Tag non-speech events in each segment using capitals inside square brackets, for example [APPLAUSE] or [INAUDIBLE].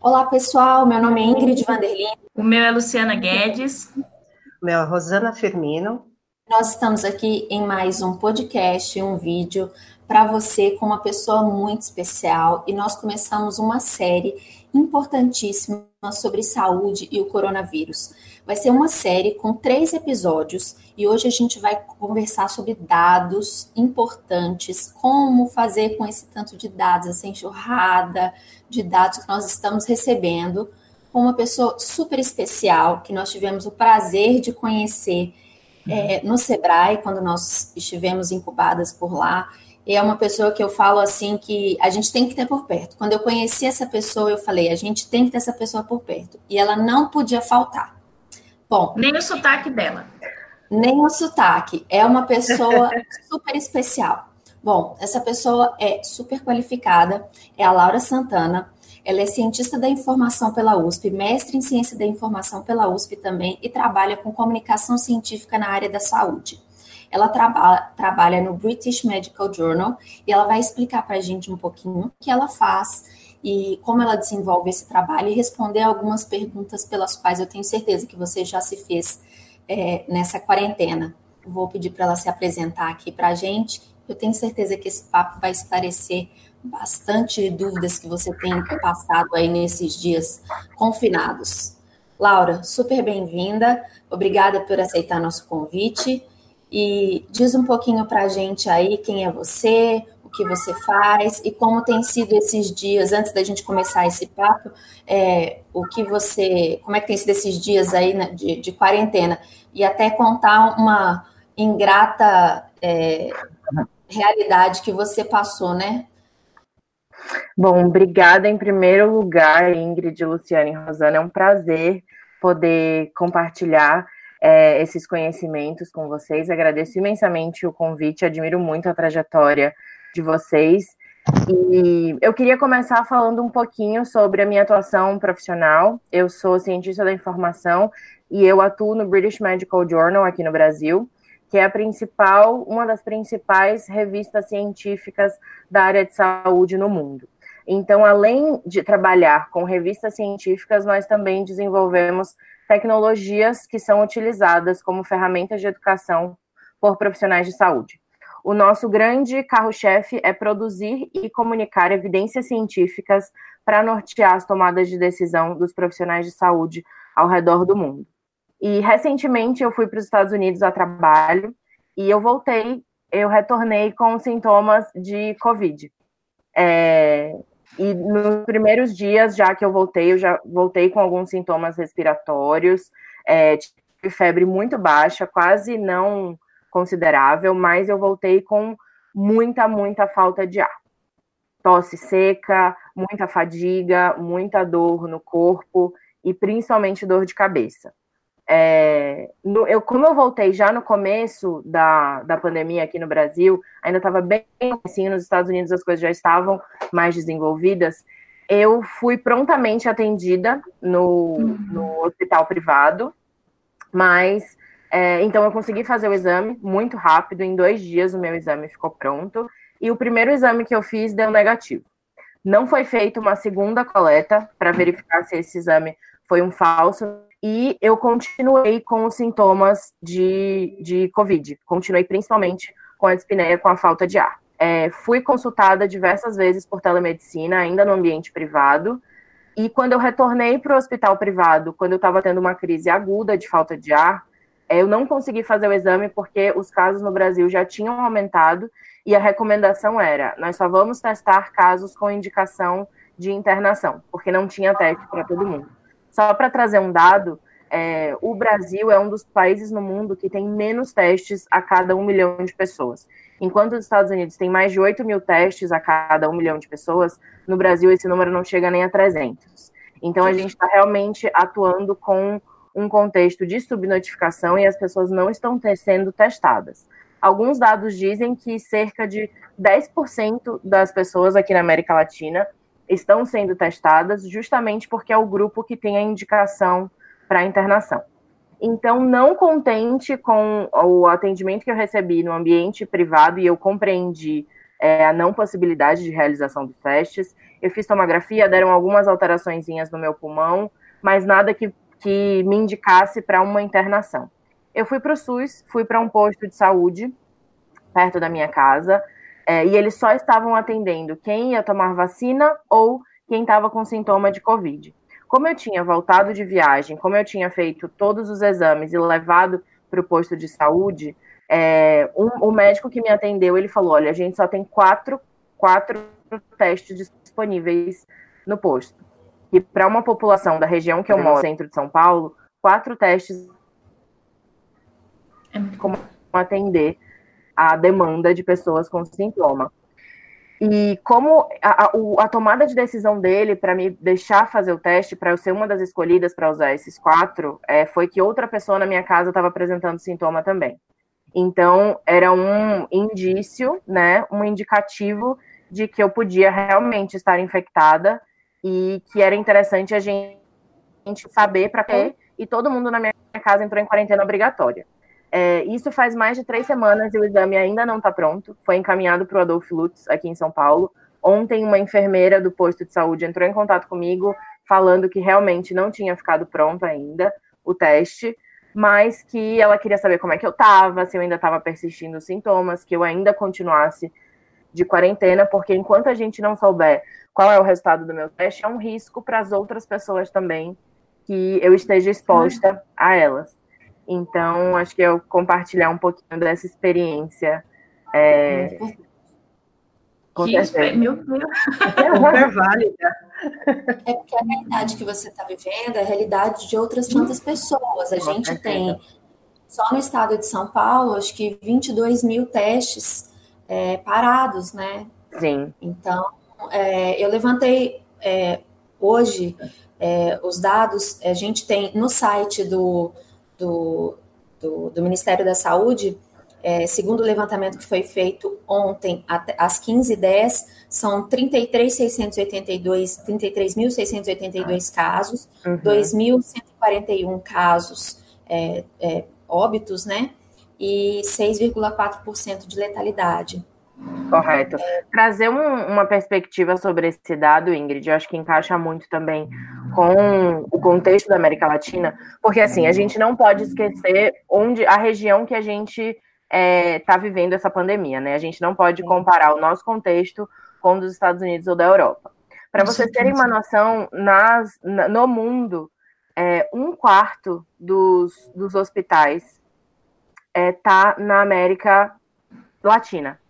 Olá, pessoal. Meu nome é Ingrid Vanderlin. O meu é Luciana Guedes. O meu é Rosana Firmino. Nós estamos aqui em mais um podcast, um vídeo para você com uma pessoa muito especial e nós começamos uma série importantíssima sobre saúde e o coronavírus. Vai ser uma série com três episódios e hoje a gente vai conversar sobre dados importantes, como fazer com esse tanto de dados, essa enxurrada de dados que nós estamos recebendo, com uma pessoa super especial que nós tivemos o prazer de conhecer é, no Sebrae, quando nós estivemos incubadas por lá é uma pessoa que eu falo assim que a gente tem que ter por perto. Quando eu conheci essa pessoa, eu falei, a gente tem que ter essa pessoa por perto. E ela não podia faltar. Bom. Nem o sotaque dela. Nem o sotaque. É uma pessoa [LAUGHS] super especial. Bom, essa pessoa é super qualificada, é a Laura Santana. Ela é cientista da informação pela USP, mestre em ciência da informação pela USP também e trabalha com comunicação científica na área da saúde. Ela traba trabalha no British Medical Journal e ela vai explicar para a gente um pouquinho o que ela faz e como ela desenvolve esse trabalho e responder algumas perguntas pelas quais eu tenho certeza que você já se fez é, nessa quarentena. Vou pedir para ela se apresentar aqui para a gente. Eu tenho certeza que esse papo vai esclarecer bastante dúvidas que você tem passado aí nesses dias confinados. Laura, super bem-vinda. Obrigada por aceitar nosso convite. E diz um pouquinho para a gente aí quem é você, o que você faz e como tem sido esses dias, antes da gente começar esse papo, é, o que você, como é que tem sido esses dias aí né, de, de, quarentena, e até contar uma ingrata é, realidade que você passou, né? Bom, obrigada em primeiro lugar, Ingrid, Luciane e Rosana, é um prazer poder compartilhar é, esses conhecimentos com vocês. Agradeço imensamente o convite, admiro muito a trajetória de vocês. E eu queria começar falando um pouquinho sobre a minha atuação profissional. Eu sou cientista da informação e eu atuo no British Medical Journal aqui no Brasil, que é a principal, uma das principais revistas científicas da área de saúde no mundo. Então, além de trabalhar com revistas científicas, nós também desenvolvemos tecnologias que são utilizadas como ferramentas de educação por profissionais de saúde. O nosso grande carro-chefe é produzir e comunicar evidências científicas para nortear as tomadas de decisão dos profissionais de saúde ao redor do mundo. E recentemente eu fui para os Estados Unidos a trabalho e eu voltei, eu retornei com sintomas de Covid. É, e nos primeiros dias, já que eu voltei, eu já voltei com alguns sintomas respiratórios, é, tive febre muito baixa, quase não considerável, mas eu voltei com muita, muita falta de ar. Tosse seca, muita fadiga, muita dor no corpo e principalmente dor de cabeça. É, no, eu, como eu voltei já no começo da, da pandemia aqui no Brasil, ainda estava bem assim, nos Estados Unidos as coisas já estavam mais desenvolvidas, eu fui prontamente atendida no, uhum. no hospital privado, mas é, então eu consegui fazer o exame muito rápido, em dois dias o meu exame ficou pronto, e o primeiro exame que eu fiz deu negativo. Não foi feita uma segunda coleta para verificar se esse exame foi um falso e eu continuei com os sintomas de, de Covid. Continuei principalmente com a dispneia, com a falta de ar. É, fui consultada diversas vezes por telemedicina, ainda no ambiente privado. E quando eu retornei para o hospital privado, quando eu estava tendo uma crise aguda de falta de ar, é, eu não consegui fazer o exame porque os casos no Brasil já tinham aumentado e a recomendação era: nós só vamos testar casos com indicação de internação, porque não tinha teste para todo mundo. Só para trazer um dado, é, o Brasil é um dos países no mundo que tem menos testes a cada um milhão de pessoas. Enquanto os Estados Unidos têm mais de 8 mil testes a cada um milhão de pessoas, no Brasil esse número não chega nem a 300. Então a gente está realmente atuando com um contexto de subnotificação e as pessoas não estão sendo testadas. Alguns dados dizem que cerca de 10% das pessoas aqui na América Latina estão sendo testadas justamente porque é o grupo que tem a indicação para internação. Então, não contente com o atendimento que eu recebi no ambiente privado, e eu compreendi é, a não possibilidade de realização dos testes. Eu fiz tomografia, deram algumas alterações no meu pulmão, mas nada que, que me indicasse para uma internação. Eu fui para o SUS, fui para um posto de saúde perto da minha casa, é, e eles só estavam atendendo quem ia tomar vacina ou quem estava com sintoma de Covid. Como eu tinha voltado de viagem, como eu tinha feito todos os exames e levado para o posto de saúde, é, um, o médico que me atendeu, ele falou, olha, a gente só tem quatro, quatro testes disponíveis no posto. E para uma população da região que eu moro, centro de São Paulo, quatro testes é como atender a demanda de pessoas com sintoma. E como a, a, a tomada de decisão dele para me deixar fazer o teste, para eu ser uma das escolhidas para usar esses quatro, é, foi que outra pessoa na minha casa estava apresentando sintoma também. Então, era um indício, né, um indicativo de que eu podia realmente estar infectada e que era interessante a gente saber para quê. E todo mundo na minha casa entrou em quarentena obrigatória. É, isso faz mais de três semanas e o exame ainda não está pronto. Foi encaminhado para o Adolfo Lutz, aqui em São Paulo. Ontem, uma enfermeira do posto de saúde entrou em contato comigo, falando que realmente não tinha ficado pronto ainda o teste, mas que ela queria saber como é que eu estava, se eu ainda estava persistindo os sintomas, que eu ainda continuasse de quarentena, porque enquanto a gente não souber qual é o resultado do meu teste, é um risco para as outras pessoas também que eu esteja exposta a elas. Então, acho que eu compartilhar um pouquinho dessa experiência. É, com que certeza. Meu Deus. Super válida. É porque a realidade que você está vivendo é a realidade de outras tantas pessoas. A gente tem, só no estado de São Paulo, acho que 22 mil testes é, parados, né? Sim. Então, é, eu levantei é, hoje é, os dados, a gente tem no site do do, do, do Ministério da Saúde, é, segundo o levantamento que foi feito ontem, às 15h10, são 33.682 33 casos, uhum. 2.141 casos é, é, óbitos, né? E 6,4% de letalidade. Correto. Trazer um, uma perspectiva sobre esse dado, Ingrid, eu acho que encaixa muito também com o contexto da América Latina, porque assim, a gente não pode esquecer onde a região que a gente está é, tá vivendo essa pandemia, né? A gente não pode comparar o nosso contexto com o dos Estados Unidos ou da Europa. Para vocês terem uma noção, nas, no mundo, é, um quarto dos, dos hospitais está é, na América Latina.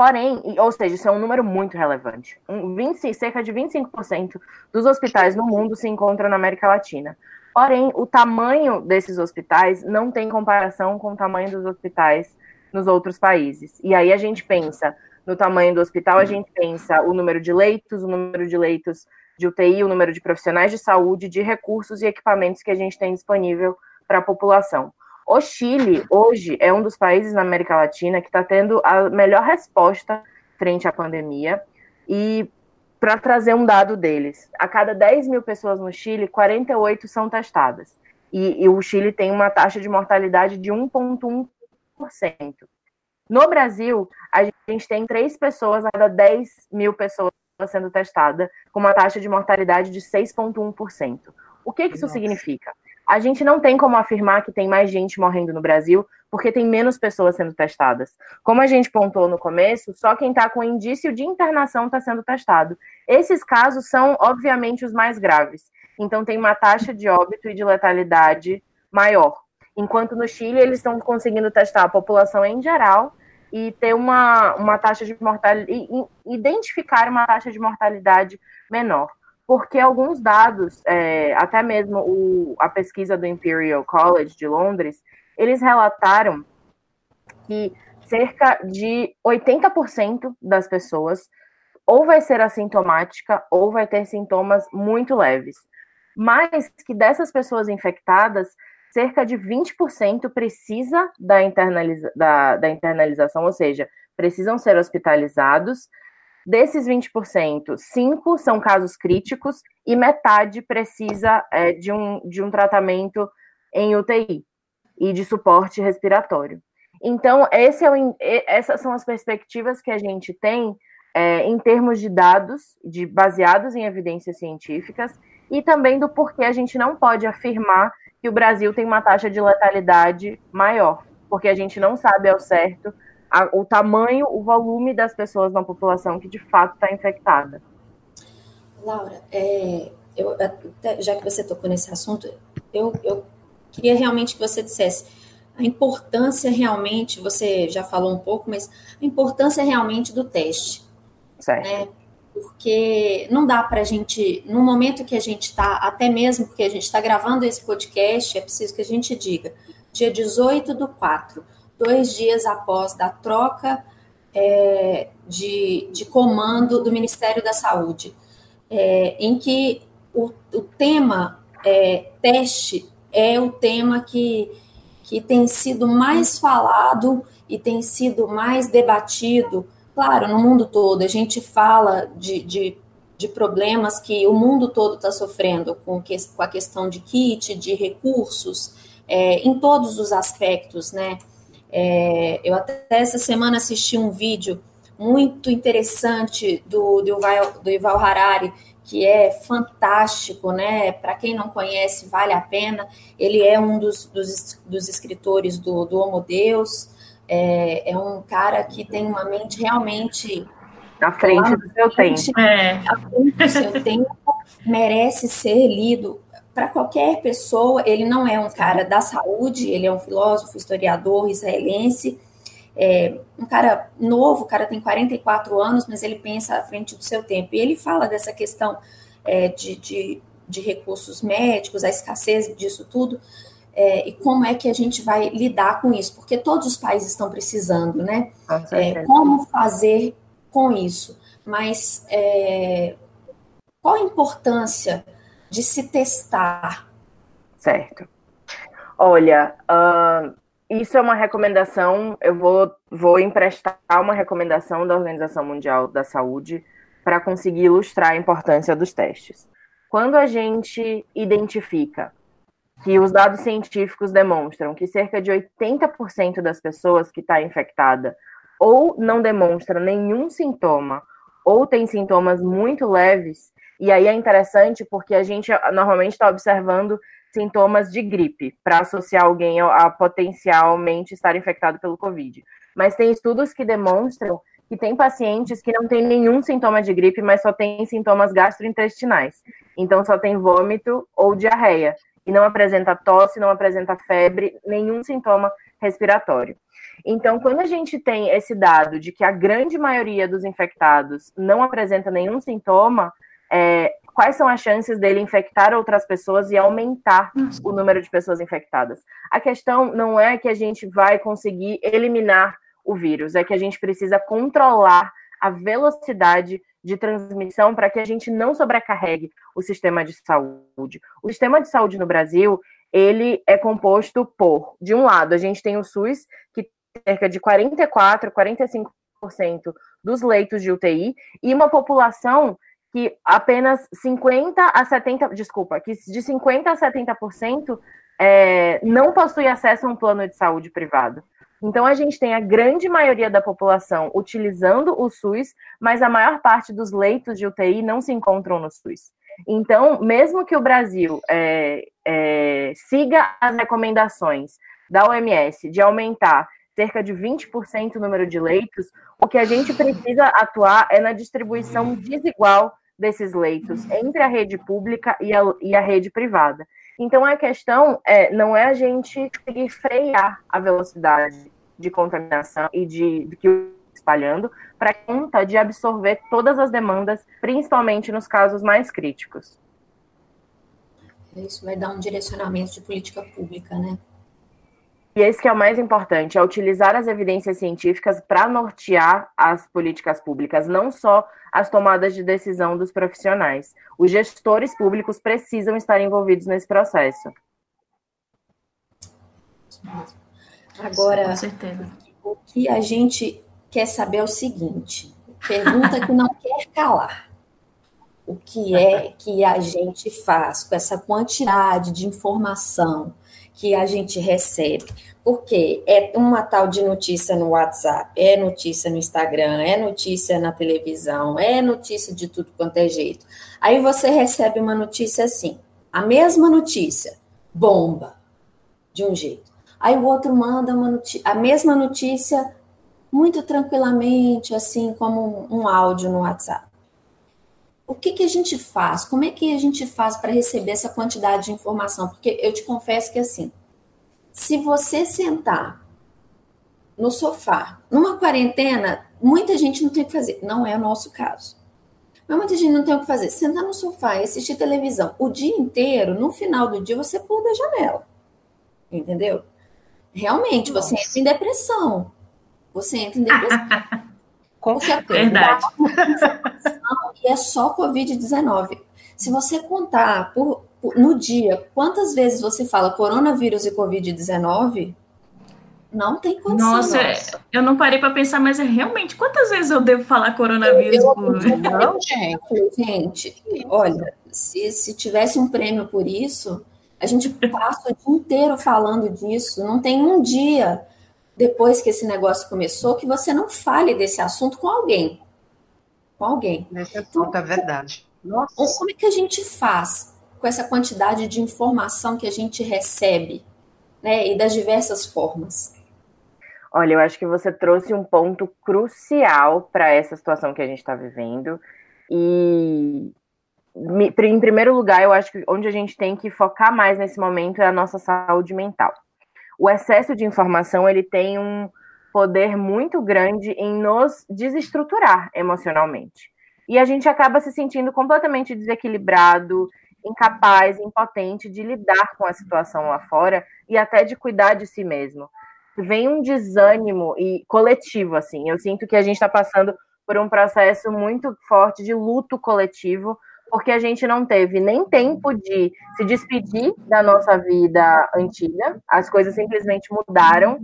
Porém, ou seja, isso é um número muito relevante. Um 20, cerca de 25% dos hospitais no mundo se encontram na América Latina. Porém, o tamanho desses hospitais não tem comparação com o tamanho dos hospitais nos outros países. E aí a gente pensa no tamanho do hospital, a gente pensa o número de leitos, o número de leitos de UTI, o número de profissionais de saúde, de recursos e equipamentos que a gente tem disponível para a população. O Chile, hoje, é um dos países na América Latina que está tendo a melhor resposta frente à pandemia. E para trazer um dado deles, a cada 10 mil pessoas no Chile, 48 são testadas. E, e o Chile tem uma taxa de mortalidade de 1,1%. No Brasil, a gente tem três pessoas a cada 10 mil pessoas sendo testada, com uma taxa de mortalidade de 6,1%. O que, que isso Nossa. significa? A gente não tem como afirmar que tem mais gente morrendo no Brasil, porque tem menos pessoas sendo testadas. Como a gente pontuou no começo, só quem está com indício de internação está sendo testado. Esses casos são, obviamente, os mais graves. Então, tem uma taxa de óbito e de letalidade maior. Enquanto no Chile, eles estão conseguindo testar a população em geral e ter uma, uma taxa de mortalidade, identificar uma taxa de mortalidade menor porque alguns dados, é, até mesmo o, a pesquisa do Imperial College de Londres, eles relataram que cerca de 80% das pessoas ou vai ser assintomática ou vai ter sintomas muito leves. Mas que dessas pessoas infectadas, cerca de 20% precisa da, internaliza da, da internalização, ou seja, precisam ser hospitalizados Desses 20%, 5 são casos críticos e metade precisa é, de, um, de um tratamento em UTI e de suporte respiratório. Então, é o, essas são as perspectivas que a gente tem é, em termos de dados, de baseados em evidências científicas, e também do porquê a gente não pode afirmar que o Brasil tem uma taxa de letalidade maior, porque a gente não sabe ao certo a, o tamanho, o volume das pessoas na população que de fato está infectada. Laura, é, eu, já que você tocou nesse assunto, eu, eu queria realmente que você dissesse a importância realmente, você já falou um pouco, mas a importância realmente do teste. Certo. Né? Porque não dá para a gente, no momento que a gente está, até mesmo porque a gente está gravando esse podcast, é preciso que a gente diga, dia 18 do 4, dois dias após da troca é, de, de comando do Ministério da Saúde, é, em que o, o tema é, teste é o tema que, que tem sido mais falado e tem sido mais debatido Claro, no mundo todo, a gente fala de, de, de problemas que o mundo todo está sofrendo com, que, com a questão de kit, de recursos, é, em todos os aspectos, né? É, eu até essa semana assisti um vídeo muito interessante do, do, Ival, do Ival Harari, que é fantástico, né? Para quem não conhece, vale a pena. Ele é um dos, dos, dos escritores do, do Homo Deus. É, é um cara que tem uma mente realmente à frente do seu tempo. É. À frente do seu tempo, merece ser lido para qualquer pessoa. Ele não é um cara da saúde, ele é um filósofo, historiador israelense. É, um cara novo, o cara tem 44 anos, mas ele pensa à frente do seu tempo. E ele fala dessa questão é, de, de, de recursos médicos, a escassez disso tudo é, e como é que a gente vai lidar com isso, porque todos os países estão precisando, né? É, como fazer com isso? Mas é, qual a importância de se testar? Certo. Olha, uh, isso é uma recomendação, eu vou, vou emprestar uma recomendação da Organização Mundial da Saúde para conseguir ilustrar a importância dos testes. Quando a gente identifica que os dados científicos demonstram que cerca de 80% das pessoas que está infectada ou não demonstra nenhum sintoma ou tem sintomas muito leves, e aí é interessante porque a gente normalmente está observando sintomas de gripe para associar alguém a, a potencialmente estar infectado pelo Covid. Mas tem estudos que demonstram que tem pacientes que não têm nenhum sintoma de gripe, mas só têm sintomas gastrointestinais. Então só tem vômito ou diarreia e não apresenta tosse, não apresenta febre, nenhum sintoma respiratório. Então, quando a gente tem esse dado de que a grande maioria dos infectados não apresenta nenhum sintoma, é, quais são as chances dele infectar outras pessoas e aumentar o número de pessoas infectadas? A questão não é que a gente vai conseguir eliminar o vírus, é que a gente precisa controlar a velocidade de transmissão para que a gente não sobrecarregue o sistema de saúde. O sistema de saúde no Brasil, ele é composto por, de um lado, a gente tem o SUS, que tem cerca de 44, 45% dos leitos de UTI, e uma população que apenas 50 a 70, desculpa, que de 50 a 70% é, não possui acesso a um plano de saúde privado. Então, a gente tem a grande maioria da população utilizando o SUS, mas a maior parte dos leitos de UTI não se encontram no SUS. Então, mesmo que o Brasil é, é, siga as recomendações da OMS de aumentar cerca de 20% o número de leitos, o que a gente precisa atuar é na distribuição desigual desses leitos entre a rede pública e a, e a rede privada. Então a questão é, não é a gente conseguir frear a velocidade de contaminação e de, de que espalhando para conta de absorver todas as demandas, principalmente nos casos mais críticos. Isso vai dar um direcionamento de política pública, né? E esse que é o mais importante, é utilizar as evidências científicas para nortear as políticas públicas, não só as tomadas de decisão dos profissionais. Os gestores públicos precisam estar envolvidos nesse processo. Agora, o que a gente quer saber é o seguinte: pergunta que não quer calar. O que é que a gente faz com essa quantidade de informação que a gente recebe. Porque é uma tal de notícia no WhatsApp, é notícia no Instagram, é notícia na televisão, é notícia de tudo quanto é jeito. Aí você recebe uma notícia assim, a mesma notícia, bomba, de um jeito. Aí o outro manda uma a mesma notícia muito tranquilamente, assim como um áudio no WhatsApp. O que, que a gente faz? Como é que a gente faz para receber essa quantidade de informação? Porque eu te confesso que assim, se você sentar no sofá, numa quarentena, muita gente não tem o que fazer. Não é o nosso caso. Mas muita gente não tem o que fazer. Sentar no sofá e assistir televisão o dia inteiro, no final do dia, você pula da janela. Entendeu? Realmente, Nossa. você entra em depressão. Você entra em [LAUGHS] depressão. Com Verdade. E é só Covid-19. Se você contar por, por, no dia quantas vezes você fala coronavírus e Covid-19, não tem condição. Nossa, nossa. eu não parei para pensar, mas é realmente quantas vezes eu devo falar coronavírus eu, eu, por não, gente, gente, olha, se, se tivesse um prêmio por isso, a gente passa o dia inteiro falando disso. Não tem um dia depois que esse negócio começou que você não fale desse assunto com alguém. Com alguém. Nesse então, ponto é verdade. Nossa. Como é que a gente faz com essa quantidade de informação que a gente recebe, né? E das diversas formas? Olha, eu acho que você trouxe um ponto crucial para essa situação que a gente está vivendo. E, em primeiro lugar, eu acho que onde a gente tem que focar mais nesse momento é a nossa saúde mental. O excesso de informação ele tem um poder muito grande em nos desestruturar emocionalmente. E a gente acaba se sentindo completamente desequilibrado, incapaz, impotente de lidar com a situação lá fora e até de cuidar de si mesmo vem um desânimo e coletivo, assim. Eu sinto que a gente está passando por um processo muito forte de luto coletivo, porque a gente não teve nem tempo de se despedir da nossa vida antiga, as coisas simplesmente mudaram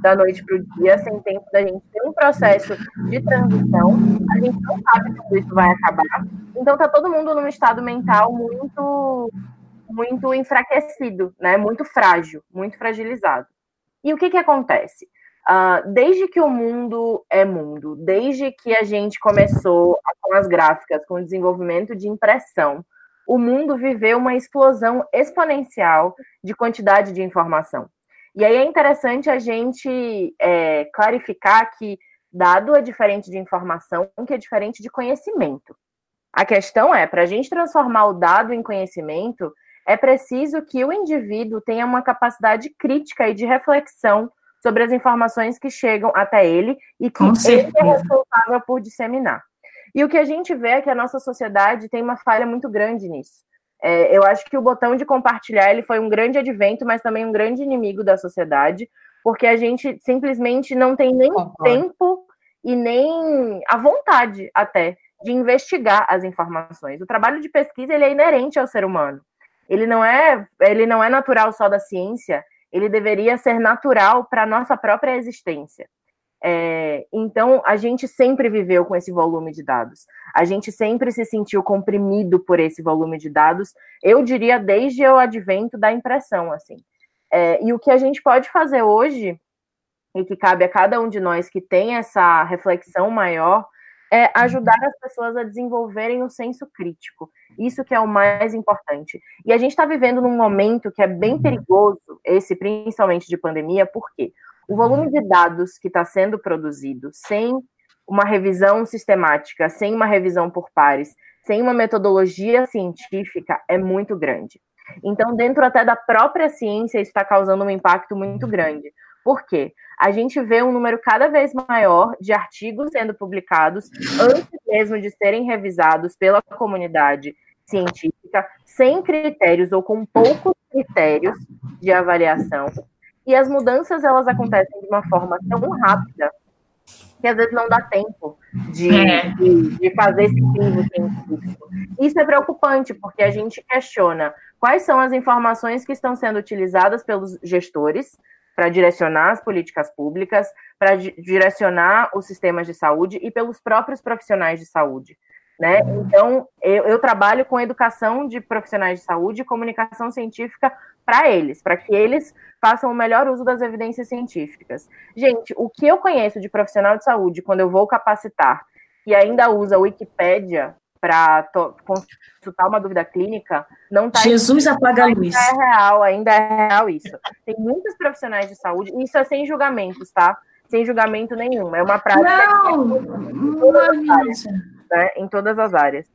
da noite para o dia, sem tempo da gente ter um processo de transição. A gente não sabe quando isso vai acabar. Então tá todo mundo num estado mental muito muito enfraquecido, né? Muito frágil, muito fragilizado. E o que, que acontece? Uh, desde que o mundo é mundo, desde que a gente começou com as gráficas, com o desenvolvimento de impressão, o mundo viveu uma explosão exponencial de quantidade de informação. E aí é interessante a gente é, clarificar que dado é diferente de informação, que é diferente de conhecimento. A questão é, para a gente transformar o dado em conhecimento, é preciso que o indivíduo tenha uma capacidade crítica e de reflexão sobre as informações que chegam até ele e que ele é responsável por disseminar. E o que a gente vê é que a nossa sociedade tem uma falha muito grande nisso. É, eu acho que o botão de compartilhar ele foi um grande advento, mas também um grande inimigo da sociedade, porque a gente simplesmente não tem nem Concordo. tempo e nem a vontade até de investigar as informações. O trabalho de pesquisa ele é inerente ao ser humano ele não é, ele não é natural só da ciência, ele deveria ser natural para a nossa própria existência. É, então, a gente sempre viveu com esse volume de dados. A gente sempre se sentiu comprimido por esse volume de dados. Eu diria desde o advento da impressão, assim. É, e o que a gente pode fazer hoje e que cabe a cada um de nós que tem essa reflexão maior é ajudar as pessoas a desenvolverem o senso crítico. Isso que é o mais importante. E a gente está vivendo num momento que é bem perigoso, esse principalmente de pandemia, porque o volume de dados que está sendo produzido sem uma revisão sistemática, sem uma revisão por pares, sem uma metodologia científica, é muito grande. Então, dentro até da própria ciência, isso está causando um impacto muito grande. Por quê? A gente vê um número cada vez maior de artigos sendo publicados antes mesmo de serem revisados pela comunidade científica, sem critérios ou com poucos critérios de avaliação. E as mudanças elas acontecem de uma forma tão rápida que às vezes não dá tempo de, é. de, de, fazer esse crivo científico. Isso é preocupante, porque a gente questiona quais são as informações que estão sendo utilizadas pelos gestores para direcionar as políticas públicas, para direcionar os sistemas de saúde e pelos próprios profissionais de saúde. Né? Então, eu, eu, trabalho com educação de profissionais de saúde e comunicação científica para eles, para que eles façam o melhor uso das evidências científicas. Gente, o que eu conheço de profissional de saúde quando eu vou capacitar e ainda usa a Wikipédia para consultar uma dúvida clínica, não está. Jesus apaga a luz. Ainda é real, ainda é real isso. Tem muitos profissionais de saúde, e isso é sem julgamentos, tá? Sem julgamento nenhum. É uma prática não, em, todas as áreas, né? em todas as áreas.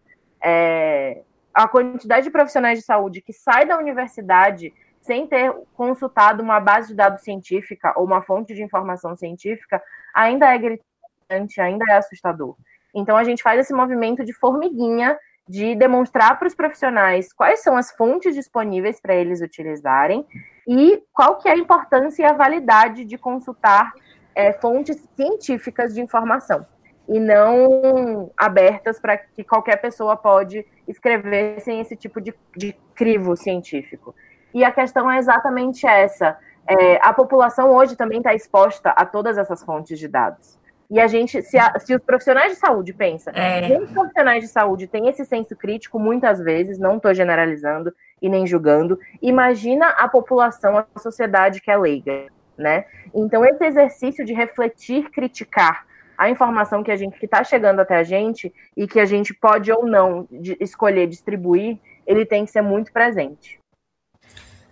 É, a quantidade de profissionais de saúde que sai da universidade sem ter consultado uma base de dados científica ou uma fonte de informação científica ainda é gritante, ainda é assustador. Então a gente faz esse movimento de formiguinha de demonstrar para os profissionais quais são as fontes disponíveis para eles utilizarem e qual que é a importância e a validade de consultar é, fontes científicas de informação e não abertas para que qualquer pessoa pode escrever sem esse tipo de, de crivo científico. E a questão é exatamente essa. É, a população hoje também está exposta a todas essas fontes de dados. E a gente, se, a, se os profissionais de saúde pensam, é. os profissionais de saúde têm esse senso crítico muitas vezes, não estou generalizando e nem julgando, imagina a população, a sociedade que é leiga, né? Então, esse exercício de refletir, criticar a informação que a gente que está chegando até a gente e que a gente pode ou não de, escolher distribuir, ele tem que ser muito presente.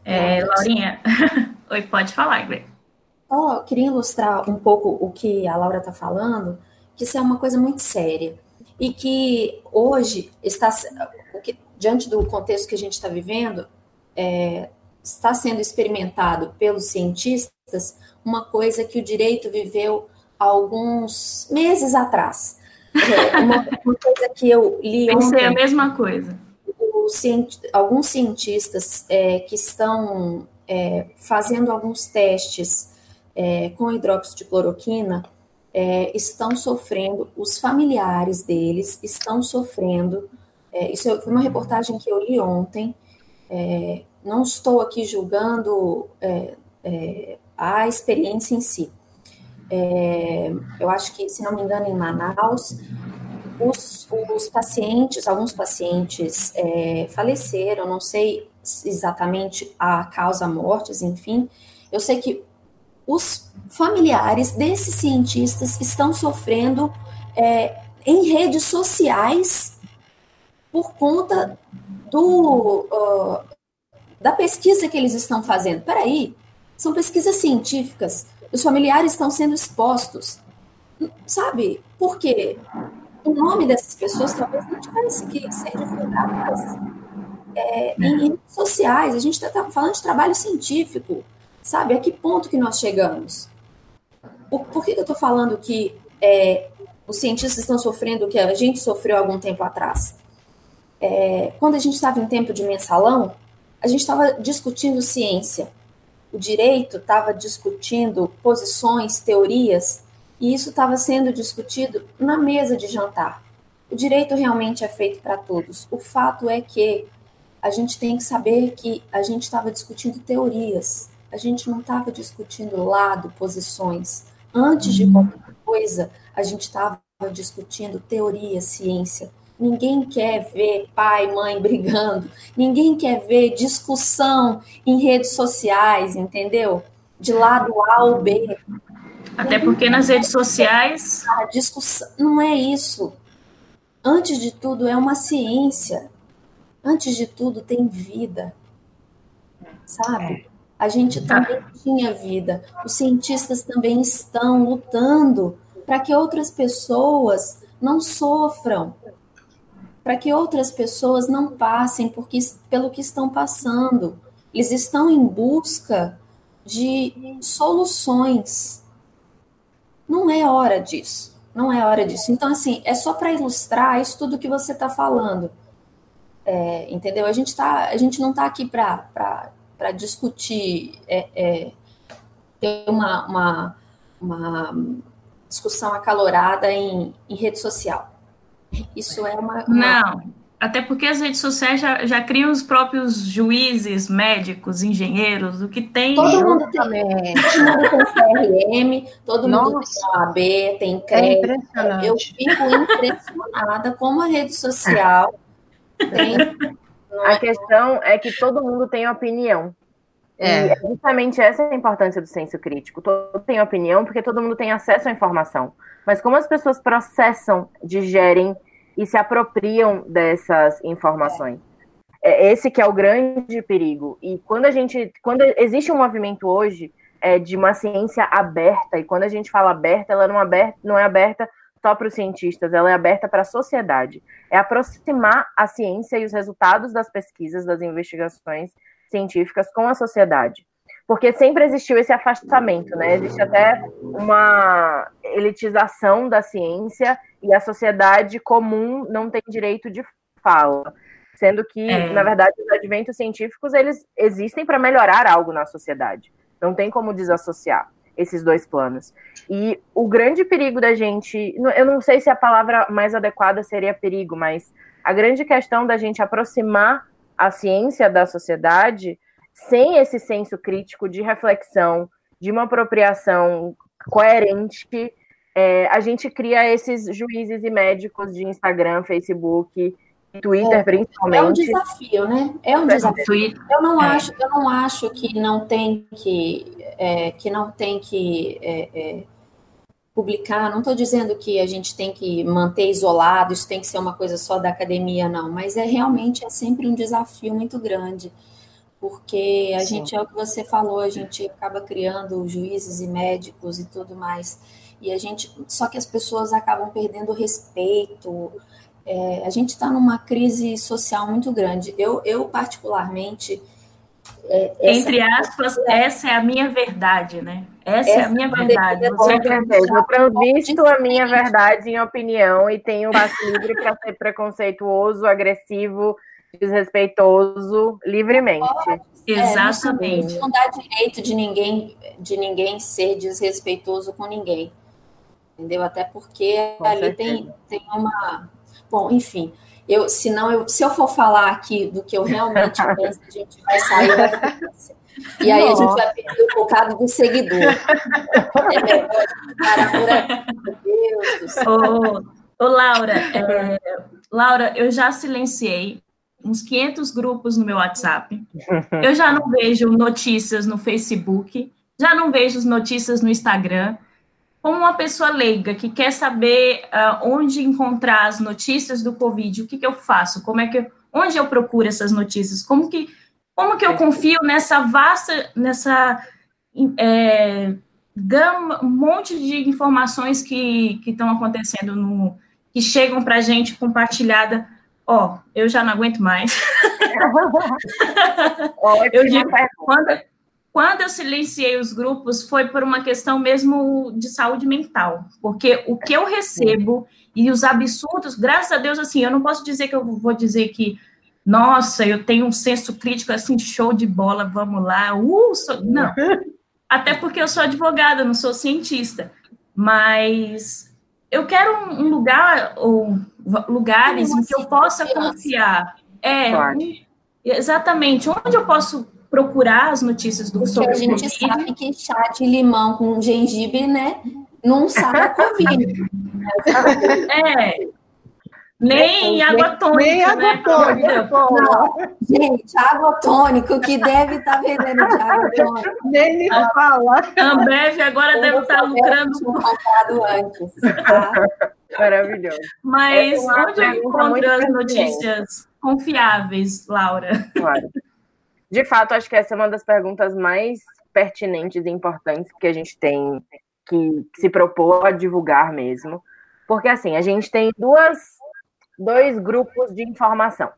É, Laurinha, [LAUGHS] oi, pode falar, Igor. Oh, queria ilustrar um pouco o que a Laura está falando, que isso é uma coisa muito séria. E que hoje está, que, diante do contexto que a gente está vivendo, é, está sendo experimentado pelos cientistas uma coisa que o direito viveu alguns meses atrás. É, uma, uma, coisa que eu li Pensei ontem, a mesma coisa alguns cientistas é, que estão é, fazendo alguns testes é, com hidróxido de cloroquina é, estão sofrendo, os familiares deles estão sofrendo. É, isso foi uma reportagem que eu li ontem. É, não estou aqui julgando a experiência em si. eu acho que, se não me engano, em Manaus, os, os pacientes, alguns pacientes é, faleceram, não sei exatamente a causa mortes, enfim, eu sei que os familiares desses cientistas estão sofrendo é, em redes sociais por conta do, uh, da pesquisa que eles estão fazendo. Peraí, são pesquisas científicas, os familiares estão sendo expostos, sabe? Por quê? O nome dessas pessoas talvez não tivesse que ser divulgadas é, em redes sociais. A gente está tá falando de trabalho científico, sabe? A que ponto que nós chegamos? Por, por que, que eu estou falando que é, os cientistas estão sofrendo o que a gente sofreu algum tempo atrás? É, quando a gente estava em tempo de mensalão, a gente estava discutindo ciência. O direito estava discutindo posições, teorias, e isso estava sendo discutido na mesa de jantar. O direito realmente é feito para todos. O fato é que a gente tem que saber que a gente estava discutindo teorias, a gente não estava discutindo lado, posições. Antes de qualquer coisa, a gente estava discutindo teoria, ciência. Ninguém quer ver pai, mãe brigando, ninguém quer ver discussão em redes sociais, entendeu? De lado A ou B. Até porque nas redes sociais. A discussão não é isso. Antes de tudo, é uma ciência. Antes de tudo, tem vida. Sabe? A gente também tinha vida. Os cientistas também estão lutando para que outras pessoas não sofram, para que outras pessoas não passem porque, pelo que estão passando. Eles estão em busca de soluções não é hora disso. Não é hora disso. Então, assim, é só para ilustrar isso tudo que você está falando. É, entendeu? A gente, tá, a gente não está aqui para discutir, é, é, ter uma, uma, uma discussão acalorada em, em rede social. Isso é uma. uma... Não. Até porque as redes sociais já, já criam os próprios juízes, médicos, engenheiros, o que tem. Todo mundo tem, todo mundo tem CRM, todo Nossa. mundo tem OAB, tem crédito. É Eu fico impressionada como a rede social [LAUGHS] tem. A questão é que todo mundo tem opinião. É. E é justamente essa é a importância do senso crítico. Todo tem opinião porque todo mundo tem acesso à informação. Mas como as pessoas processam, digerem e se apropriam dessas informações? É esse que é o grande perigo. E quando a gente, quando existe um movimento hoje é, de uma ciência aberta, e quando a gente fala aberta, ela não, é aberta, não é aberta só para os cientistas, ela é aberta para a sociedade. É aproximar a ciência e os resultados das pesquisas, das investigações científicas com a sociedade. Porque sempre existiu esse afastamento, né? Existe até uma elitização da ciência e a sociedade comum não tem direito de fala. Sendo que, é. na verdade, os adventos científicos, eles existem para melhorar algo na sociedade. Não tem como desassociar esses dois planos. E o grande perigo da gente, eu não sei se a palavra mais adequada seria perigo, mas a grande questão da gente aproximar a ciência da sociedade sem esse senso crítico de reflexão, de uma apropriação coerente, é, a gente cria esses juízes e médicos de Instagram, Facebook, Twitter, é, principalmente. É um desafio, né? É um desafio. Eu não é. acho, eu não acho que não tem que, é, que não tem que é, é, publicar. Não estou dizendo que a gente tem que manter isolado, isso tem que ser uma coisa só da academia, não. Mas é realmente é sempre um desafio muito grande, porque a Sim. gente é o que você falou, a gente acaba criando juízes e médicos e tudo mais. E a gente, só que as pessoas acabam perdendo o respeito. É, a gente está numa crise social muito grande. Eu, eu particularmente é, Entre aspas, é, essa é a minha verdade, né? Essa, essa é a minha verdade. Você eu transvisto a minha verdade em opinião e tenho passo livre para ser preconceituoso, agressivo, desrespeitoso, livremente. É, Exatamente. Não dá direito de ninguém, de ninguém ser desrespeitoso com ninguém. Entendeu? Até porque com ali tem, tem uma. Bom, enfim. Eu, senão, eu, se eu for falar aqui do que eu realmente [LAUGHS] penso, a gente vai sair da E aí Nossa. a gente vai perder um bocado do seguidor. É melhor parar por aqui. Meu Deus do céu. Ô, ô Laura, é, Laura, eu já silenciei uns 500 grupos no meu WhatsApp. Eu já não vejo notícias no Facebook, já não vejo notícias no Instagram como uma pessoa leiga que quer saber uh, onde encontrar as notícias do Covid, o que, que eu faço? Como é que eu, onde eu procuro essas notícias? Como que como que eu confio nessa vasta nessa é, gama, um monte de informações que estão acontecendo no que chegam para a gente compartilhada? Ó, oh, eu já não aguento mais. [LAUGHS] eu digo, quando, quando eu silenciei os grupos, foi por uma questão mesmo de saúde mental, porque o que eu recebo e os absurdos, graças a Deus, assim, eu não posso dizer que eu vou dizer que, nossa, eu tenho um senso crítico assim, show de bola, vamos lá, uh, sou... não. [LAUGHS] Até porque eu sou advogada, não sou cientista, mas eu quero um lugar ou lugares em que eu possa confiar. É, exatamente, onde eu posso procurar as notícias do Porque sobre a gente COVID. sabe que chá de limão com gengibre, né, não sabe a [LAUGHS] Covid. é. Nem água tônica. Nem água né? tônica. Não, gente, água tônica, o que deve estar tá vendendo de água tônica. Nem me fala. A Ambev agora deve estar tá lucrando. comprado antes. Tá? Maravilhoso. Mas onde eu encontro as notícias confiáveis, Laura? Claro. De fato, acho que essa é uma das perguntas mais pertinentes e importantes que a gente tem que se propor a divulgar mesmo. Porque, assim, a gente tem duas, dois grupos de informação.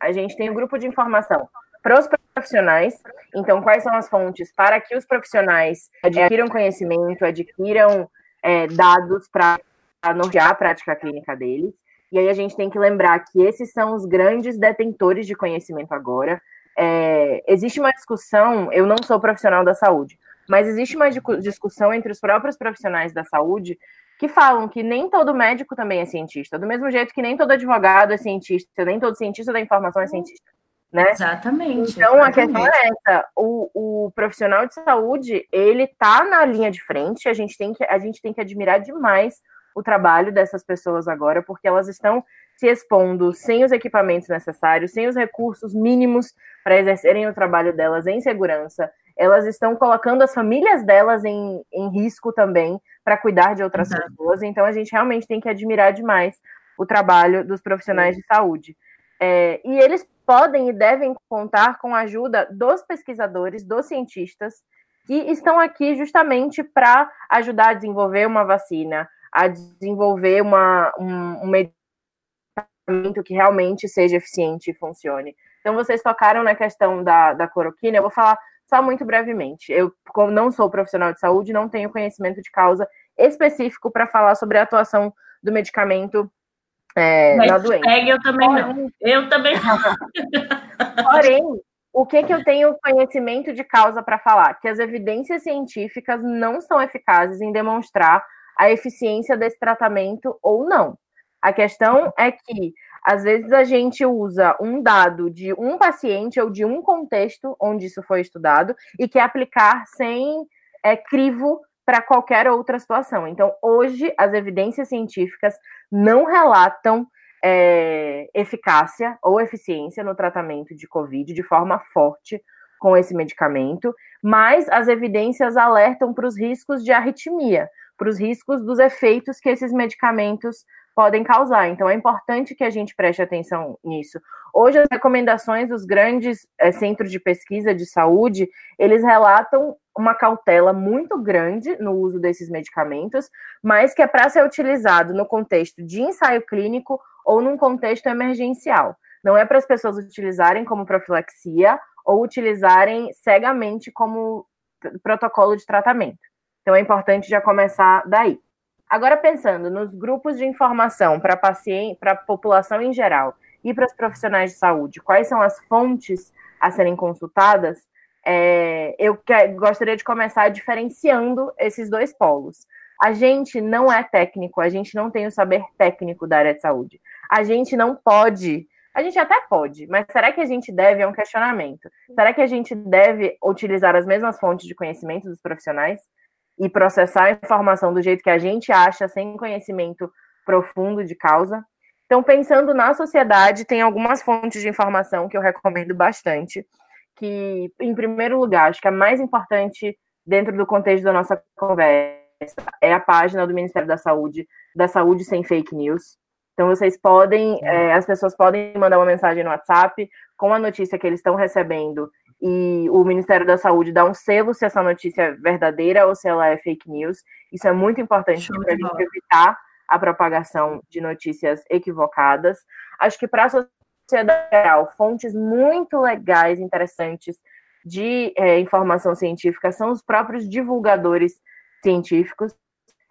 A gente tem o um grupo de informação para os profissionais. Então, quais são as fontes para que os profissionais adquiram conhecimento, adquiram é, dados para nortear a prática clínica deles. E aí a gente tem que lembrar que esses são os grandes detentores de conhecimento agora é, existe uma discussão, eu não sou profissional da saúde, mas existe uma discussão entre os próprios profissionais da saúde que falam que nem todo médico também é cientista, do mesmo jeito que nem todo advogado é cientista, nem todo cientista da informação é cientista. Né? Exatamente. Então exatamente. a questão é essa: o, o profissional de saúde ele tá na linha de frente. A gente tem que a gente tem que admirar demais o trabalho dessas pessoas agora, porque elas estão se expondo sem os equipamentos necessários, sem os recursos mínimos para exercerem o trabalho delas em segurança. Elas estão colocando as famílias delas em, em risco também para cuidar de outras uhum. pessoas. Então, a gente realmente tem que admirar demais o trabalho dos profissionais de saúde. É, e eles podem e devem contar com a ajuda dos pesquisadores, dos cientistas, que estão aqui justamente para ajudar a desenvolver uma vacina, a desenvolver uma, um, um medicamento que realmente seja eficiente e funcione. Então, vocês tocaram na questão da, da cloroquina, eu vou falar só muito brevemente. Eu, como não sou profissional de saúde, não tenho conhecimento de causa específico para falar sobre a atuação do medicamento é, na doença. Eu também não. Eu também não. [LAUGHS] [LAUGHS] Porém, o que, que eu tenho conhecimento de causa para falar? Que as evidências científicas não são eficazes em demonstrar a eficiência desse tratamento ou não. A questão é que, às vezes, a gente usa um dado de um paciente ou de um contexto onde isso foi estudado e quer aplicar sem é, crivo para qualquer outra situação. Então, hoje, as evidências científicas não relatam é, eficácia ou eficiência no tratamento de Covid de forma forte com esse medicamento, mas as evidências alertam para os riscos de arritmia, para os riscos dos efeitos que esses medicamentos podem causar. Então, é importante que a gente preste atenção nisso. Hoje, as recomendações dos grandes é, centros de pesquisa de saúde, eles relatam uma cautela muito grande no uso desses medicamentos, mas que é para ser utilizado no contexto de ensaio clínico ou num contexto emergencial. Não é para as pessoas utilizarem como profilaxia ou utilizarem cegamente como protocolo de tratamento. Então é importante já começar daí. Agora pensando nos grupos de informação para paciente, para a população em geral e para os profissionais de saúde, quais são as fontes a serem consultadas? É, eu que, gostaria de começar diferenciando esses dois polos. A gente não é técnico, a gente não tem o saber técnico da área de saúde. A gente não pode, a gente até pode, mas será que a gente deve? É um questionamento. Será que a gente deve utilizar as mesmas fontes de conhecimento dos profissionais e processar a informação do jeito que a gente acha, sem conhecimento profundo de causa? Então, pensando na sociedade, tem algumas fontes de informação que eu recomendo bastante que, em primeiro lugar, acho que a mais importante dentro do contexto da nossa conversa é a página do Ministério da Saúde, da Saúde Sem Fake News. Então, vocês podem, é, as pessoas podem mandar uma mensagem no WhatsApp com a notícia que eles estão recebendo e o Ministério da Saúde dá um selo se essa notícia é verdadeira ou se ela é fake news. Isso é muito importante para a gente evitar a propagação de notícias equivocadas. Acho que para a sociedade geral, fontes muito legais, interessantes de é, informação científica são os próprios divulgadores científicos,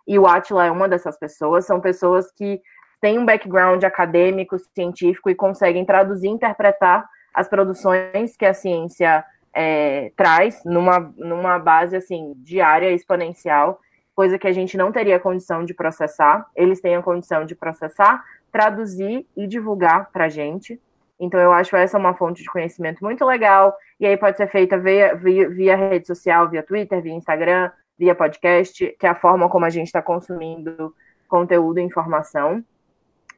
e o Atila é uma dessas pessoas, são pessoas que têm um background acadêmico, científico e conseguem traduzir e interpretar as produções que a ciência é, traz numa, numa base assim diária exponencial, coisa que a gente não teria condição de processar. Eles têm a condição de processar, traduzir e divulgar para a gente. Então, eu acho essa uma fonte de conhecimento muito legal. E aí pode ser feita via, via, via rede social, via Twitter, via Instagram, via podcast, que é a forma como a gente está consumindo conteúdo e informação.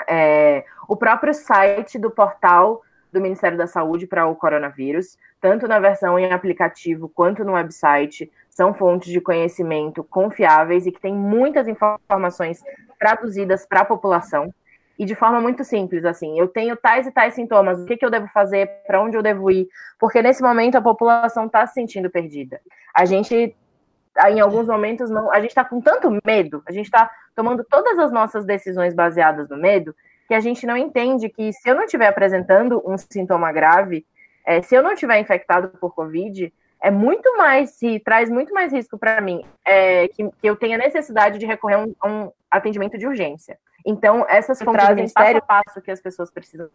É, o próprio site do portal do Ministério da Saúde para o coronavírus, tanto na versão em aplicativo quanto no website, são fontes de conhecimento confiáveis e que têm muitas informações traduzidas para a população e de forma muito simples, assim, eu tenho tais e tais sintomas, o que, que eu devo fazer, para onde eu devo ir, porque nesse momento a população está se sentindo perdida. A gente, em alguns momentos, não, a gente está com tanto medo, a gente está tomando todas as nossas decisões baseadas no medo, que a gente não entende que se eu não estiver apresentando um sintoma grave, é, se eu não estiver infectado por Covid, é muito mais, se traz muito mais risco para mim, é, que, que, eu tenha necessidade de recorrer a um, a um atendimento de urgência. Então, essas fontes trazem passo a passo que as pessoas precisam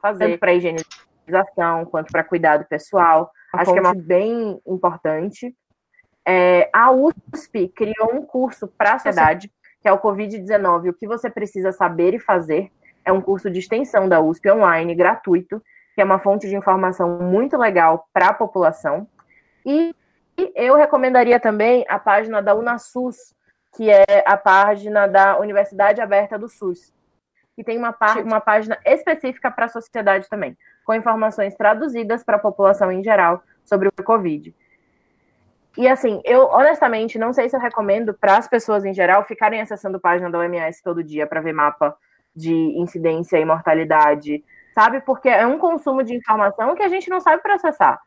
fazer, tanto para higienização quanto para cuidado pessoal. A Acho que é uma bem importante. É, a USP criou um curso para a sociedade, que é o Covid-19, o que você precisa saber e fazer. É um curso de extensão da USP online, gratuito, que é uma fonte de informação muito legal para a população. E eu recomendaria também a página da UnaSUS, que é a página da Universidade Aberta do SUS. e tem uma, uma página específica para a sociedade também, com informações traduzidas para a população em geral sobre o Covid. E assim, eu honestamente não sei se eu recomendo para as pessoas em geral ficarem acessando a página da OMS todo dia para ver mapa de incidência e mortalidade, sabe? Porque é um consumo de informação que a gente não sabe processar.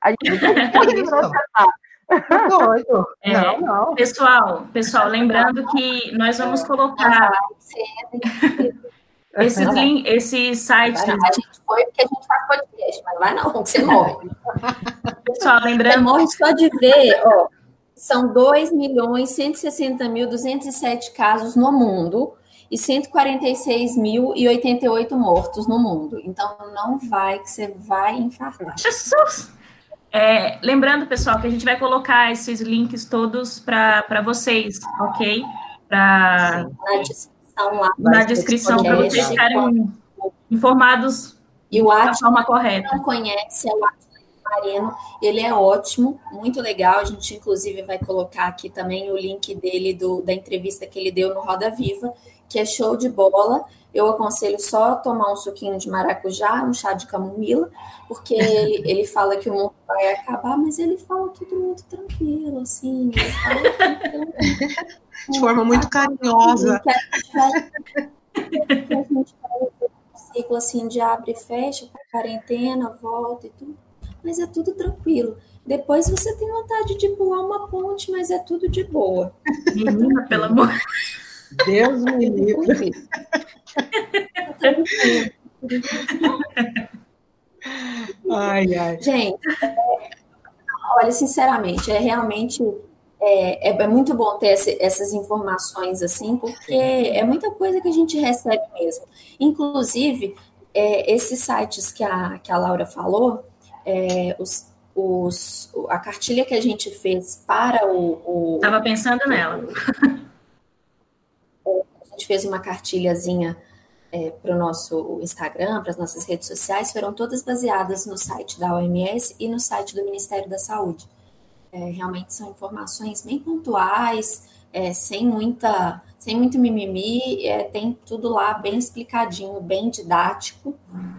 A gente não sabe processar. [LAUGHS] Doido. É, não, não. Pessoal, pessoal, lembrando que nós vamos colocar esses, link, esse site. A gente foi porque a gente faz podcast, mas não vai não, você morre. [LAUGHS] Pessoal, lembrando. Você morre só de ver, ó. São 2 milhões 160 mil 207 casos no mundo e 146.088 mortos no mundo. Então, não vai que você vai infartar. Jesus! É, lembrando, pessoal, que a gente vai colocar esses links todos para vocês, ok? Pra, na descrição lá. Na descrição, para vocês ficarem informados e o da forma correta. não conhece, é o Marino, ele é ótimo, muito legal. A gente, inclusive, vai colocar aqui também o link dele, do, da entrevista que ele deu no Roda Viva, que é show de bola. Eu aconselho só tomar um suquinho de maracujá, um chá de camomila, porque [LAUGHS] ele, ele fala que o mundo vai acabar, mas ele fala tudo muito tranquilo, assim. Ele fala [LAUGHS] de forma muito carinhosa. Que a gente vai, que a gente vai um ciclo assim de abre e fecha, quarentena, volta e tudo. Mas é tudo tranquilo. Depois você tem vontade de pular uma ponte, mas é tudo de boa. Menina, pelo amor. Deus me livre. ai, ai. Gente, olha, sinceramente, é realmente é, é, é muito bom ter essas informações assim, porque é muita coisa que a gente recebe mesmo. Inclusive, é, esses sites que a, que a Laura falou, é, os, os, a cartilha que a gente fez para o. Estava pensando nela. a gente fez uma cartilhazinha é, para o nosso Instagram, para as nossas redes sociais, foram todas baseadas no site da OMS e no site do Ministério da Saúde. É, realmente são informações bem pontuais, é, sem muita, sem muito mimimi, é, tem tudo lá bem explicadinho, bem didático.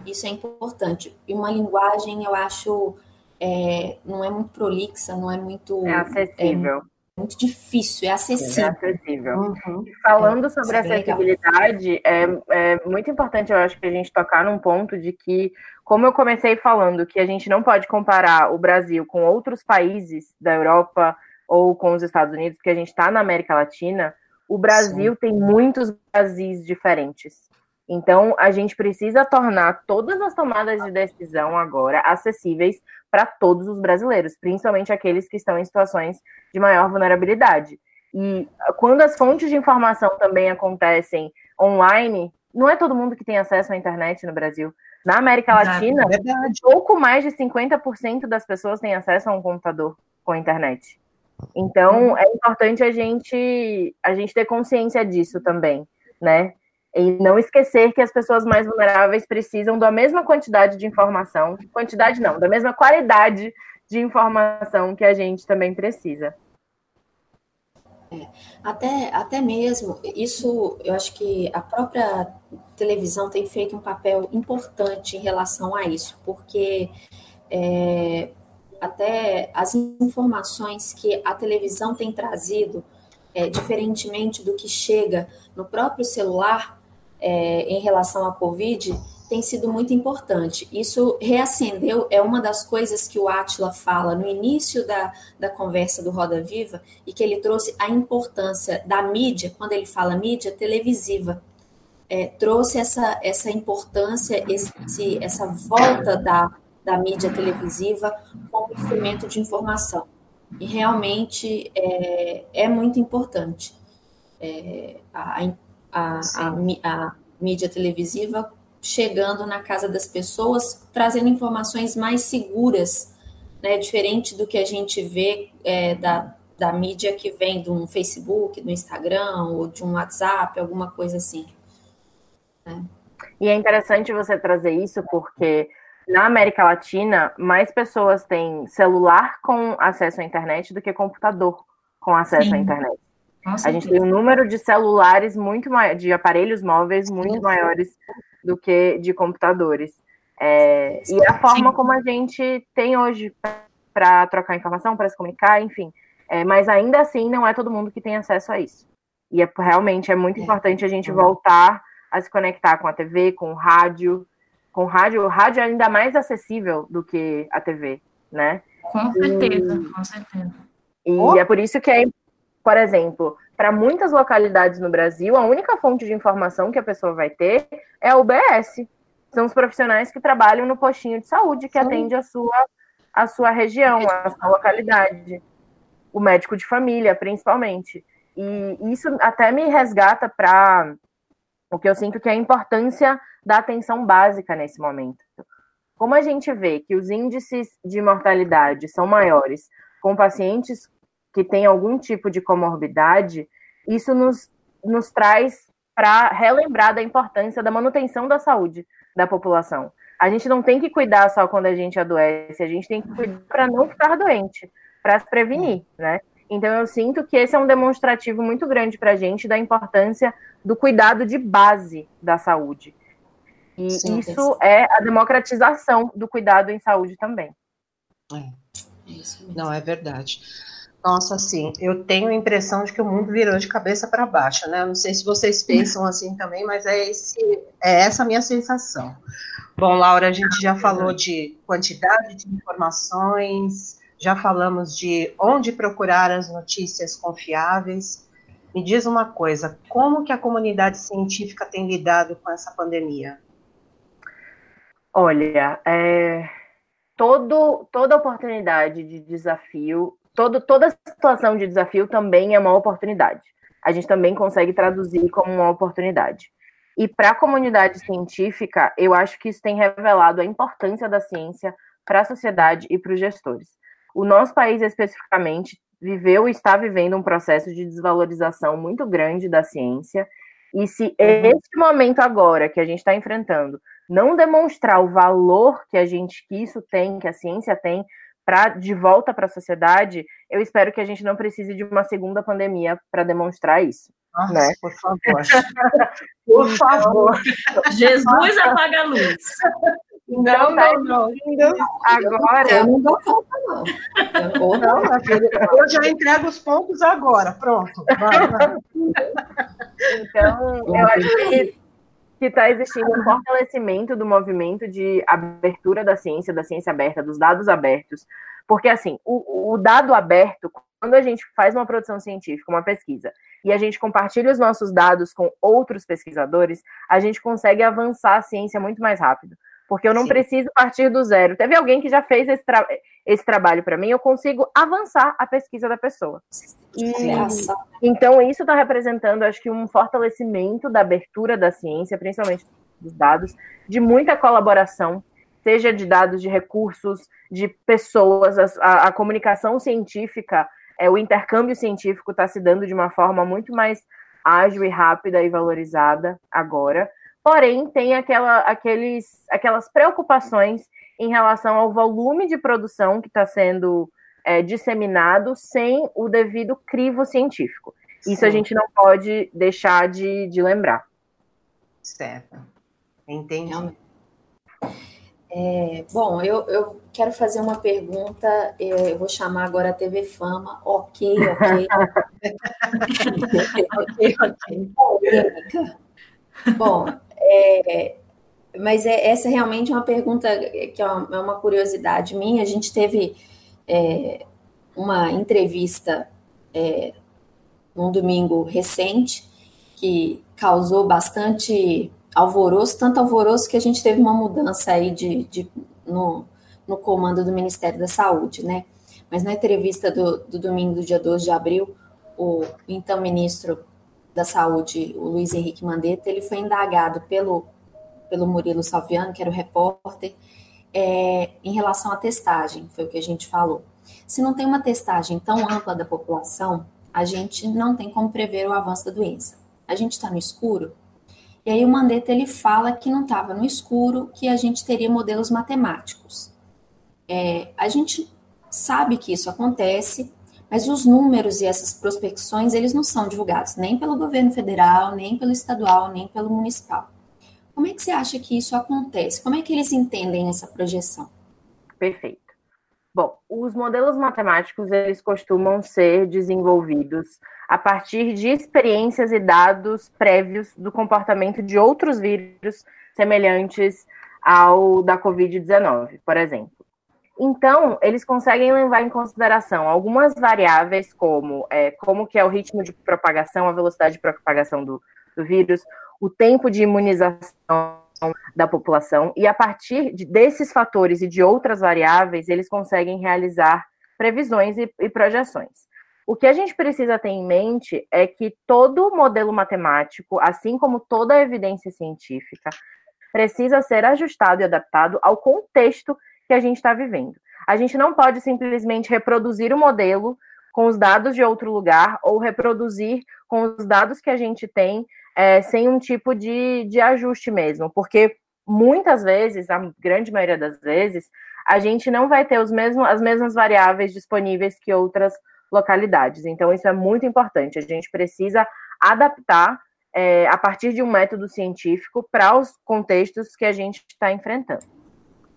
Isso é importante. E uma linguagem, eu acho, é, não é muito prolixa, não é muito é acessível muito difícil, é acessível. É acessível. Uhum. Falando sobre é acessibilidade, é, é muito importante, eu acho, que a gente tocar num ponto de que, como eu comecei falando, que a gente não pode comparar o Brasil com outros países da Europa ou com os Estados Unidos, porque a gente está na América Latina, o Brasil Sim. tem muitos Brasis diferentes. Então, a gente precisa tornar todas as tomadas de decisão agora acessíveis para todos os brasileiros, principalmente aqueles que estão em situações de maior vulnerabilidade. E quando as fontes de informação também acontecem online, não é todo mundo que tem acesso à internet no Brasil. Na América Latina, é pouco mais de 50% das pessoas têm acesso a um computador com internet. Então, uhum. é importante a gente a gente ter consciência disso também, né? E não esquecer que as pessoas mais vulneráveis precisam da mesma quantidade de informação, quantidade não, da mesma qualidade de informação que a gente também precisa. É, até, até mesmo, isso eu acho que a própria televisão tem feito um papel importante em relação a isso, porque é, até as informações que a televisão tem trazido, é, diferentemente do que chega no próprio celular, é, em relação à Covid tem sido muito importante. Isso reacendeu, é uma das coisas que o Atila fala no início da, da conversa do Roda Viva, e que ele trouxe a importância da mídia, quando ele fala mídia televisiva, é, trouxe essa, essa importância, esse, essa volta da, da mídia televisiva como instrumento de informação. E realmente é, é muito importante. É, a, a, a, a mídia televisiva chegando na casa das pessoas, trazendo informações mais seguras, né, diferente do que a gente vê é, da, da mídia que vem de um Facebook, do Instagram ou de um WhatsApp, alguma coisa assim. Né? E é interessante você trazer isso porque na América Latina mais pessoas têm celular com acesso à internet do que computador com acesso Sim. à internet. A gente tem um número de celulares muito maior, de aparelhos móveis muito maiores do que de computadores. É, e a forma Sim. como a gente tem hoje para trocar informação, para se comunicar, enfim. É, mas ainda assim, não é todo mundo que tem acesso a isso. E é, realmente é muito é. importante a gente voltar a se conectar com a TV, com o rádio. Com o rádio, o rádio é ainda mais acessível do que a TV, né? Com certeza, e, com certeza. E oh. é por isso que é, por exemplo, para muitas localidades no Brasil, a única fonte de informação que a pessoa vai ter é a UBS. São os profissionais que trabalham no postinho de saúde que Sim. atende a sua, a sua região, a sua localidade. O médico de família, principalmente. E isso até me resgata para o que eu sinto que é a importância da atenção básica nesse momento. Como a gente vê que os índices de mortalidade são maiores com pacientes que têm algum tipo de comorbidade, isso nos, nos traz para relembrar da importância da manutenção da saúde da população. A gente não tem que cuidar só quando a gente adoece, a gente tem que cuidar para não ficar doente, para se prevenir, né? Então eu sinto que esse é um demonstrativo muito grande para a gente da importância do cuidado de base da saúde. E Sim, isso é a democratização do cuidado em saúde também. É. Isso Não, é verdade. Nossa, assim, eu tenho a impressão de que o mundo virou de cabeça para baixo, né? Eu não sei se vocês pensam [LAUGHS] assim também, mas é, esse, é essa a minha sensação. Bom, Laura, a gente já falou de quantidade de informações, já falamos de onde procurar as notícias confiáveis. Me diz uma coisa, como que a comunidade científica tem lidado com essa pandemia? Olha, é, todo, toda oportunidade de desafio, todo, toda situação de desafio também é uma oportunidade. A gente também consegue traduzir como uma oportunidade. E para a comunidade científica, eu acho que isso tem revelado a importância da ciência para a sociedade e para os gestores. O nosso país, especificamente, viveu e está vivendo um processo de desvalorização muito grande da ciência. E se uhum. esse momento agora que a gente está enfrentando não demonstrar o valor que a gente que isso tem, que a ciência tem, para de volta para a sociedade, eu espero que a gente não precise de uma segunda pandemia para demonstrar isso. Nossa, né? Por favor. [LAUGHS] por então, favor. Jesus apaga a luz. Então, não, tá não, não. Agora. Eu não dou conta, não. Eu, não, eu já entrego os pontos agora. Pronto. Vai, vai. Então, eu acho que que está existindo um fortalecimento do movimento de abertura da ciência, da ciência aberta, dos dados abertos. Porque, assim, o, o dado aberto, quando a gente faz uma produção científica, uma pesquisa, e a gente compartilha os nossos dados com outros pesquisadores, a gente consegue avançar a ciência muito mais rápido. Porque eu não Sim. preciso partir do zero. Teve alguém que já fez esse, tra esse trabalho para mim, eu consigo avançar a pesquisa da pessoa. E, então, isso está representando, acho que, um fortalecimento da abertura da ciência, principalmente dos dados, de muita colaboração, seja de dados de recursos, de pessoas, a, a comunicação científica, é, o intercâmbio científico está se dando de uma forma muito mais ágil e rápida e valorizada agora porém tem aquela, aqueles, aquelas preocupações em relação ao volume de produção que está sendo é, disseminado sem o devido crivo científico. Isso Sim. a gente não pode deixar de, de lembrar. Certo. Entendi. É, bom, eu, eu quero fazer uma pergunta. É, eu vou chamar agora a TV Fama. Ok, ok. [LAUGHS] ok, ok. Bom, é, mas é, essa é realmente uma pergunta que é uma, é uma curiosidade minha. A gente teve é, uma entrevista é, num domingo recente que causou bastante alvoroço, tanto alvoroço que a gente teve uma mudança aí de, de no, no comando do Ministério da Saúde, né? Mas na entrevista do, do domingo, do dia 12 de abril, o então ministro da Saúde, o Luiz Henrique Mandetta, ele foi indagado pelo, pelo Murilo Salviano, que era o repórter, é, em relação à testagem, foi o que a gente falou. Se não tem uma testagem tão ampla da população, a gente não tem como prever o avanço da doença. A gente está no escuro. E aí o Mandetta ele fala que não estava no escuro, que a gente teria modelos matemáticos. É, a gente sabe que isso acontece, mas os números e essas prospecções, eles não são divulgados nem pelo governo federal, nem pelo estadual, nem pelo municipal. Como é que você acha que isso acontece? Como é que eles entendem essa projeção? Perfeito. Bom, os modelos matemáticos eles costumam ser desenvolvidos a partir de experiências e dados prévios do comportamento de outros vírus semelhantes ao da COVID-19, por exemplo. Então, eles conseguem levar em consideração algumas variáveis, como é, como que é o ritmo de propagação, a velocidade de propagação do, do vírus, o tempo de imunização da população, e a partir de, desses fatores e de outras variáveis, eles conseguem realizar previsões e, e projeções. O que a gente precisa ter em mente é que todo modelo matemático, assim como toda evidência científica, precisa ser ajustado e adaptado ao contexto que a gente está vivendo. A gente não pode simplesmente reproduzir o modelo com os dados de outro lugar ou reproduzir com os dados que a gente tem é, sem um tipo de, de ajuste mesmo, porque muitas vezes, a grande maioria das vezes, a gente não vai ter os mesmos, as mesmas variáveis disponíveis que outras localidades. Então, isso é muito importante. A gente precisa adaptar é, a partir de um método científico para os contextos que a gente está enfrentando.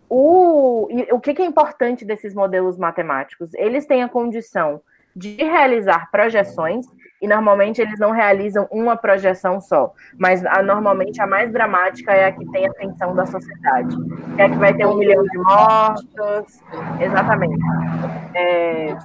O, o que, que é importante desses modelos matemáticos? Eles têm a condição de realizar projeções, e normalmente eles não realizam uma projeção só, mas a, normalmente a mais dramática é a que tem a atenção da sociedade, é a que vai ter um milhão de mortos, exatamente. É...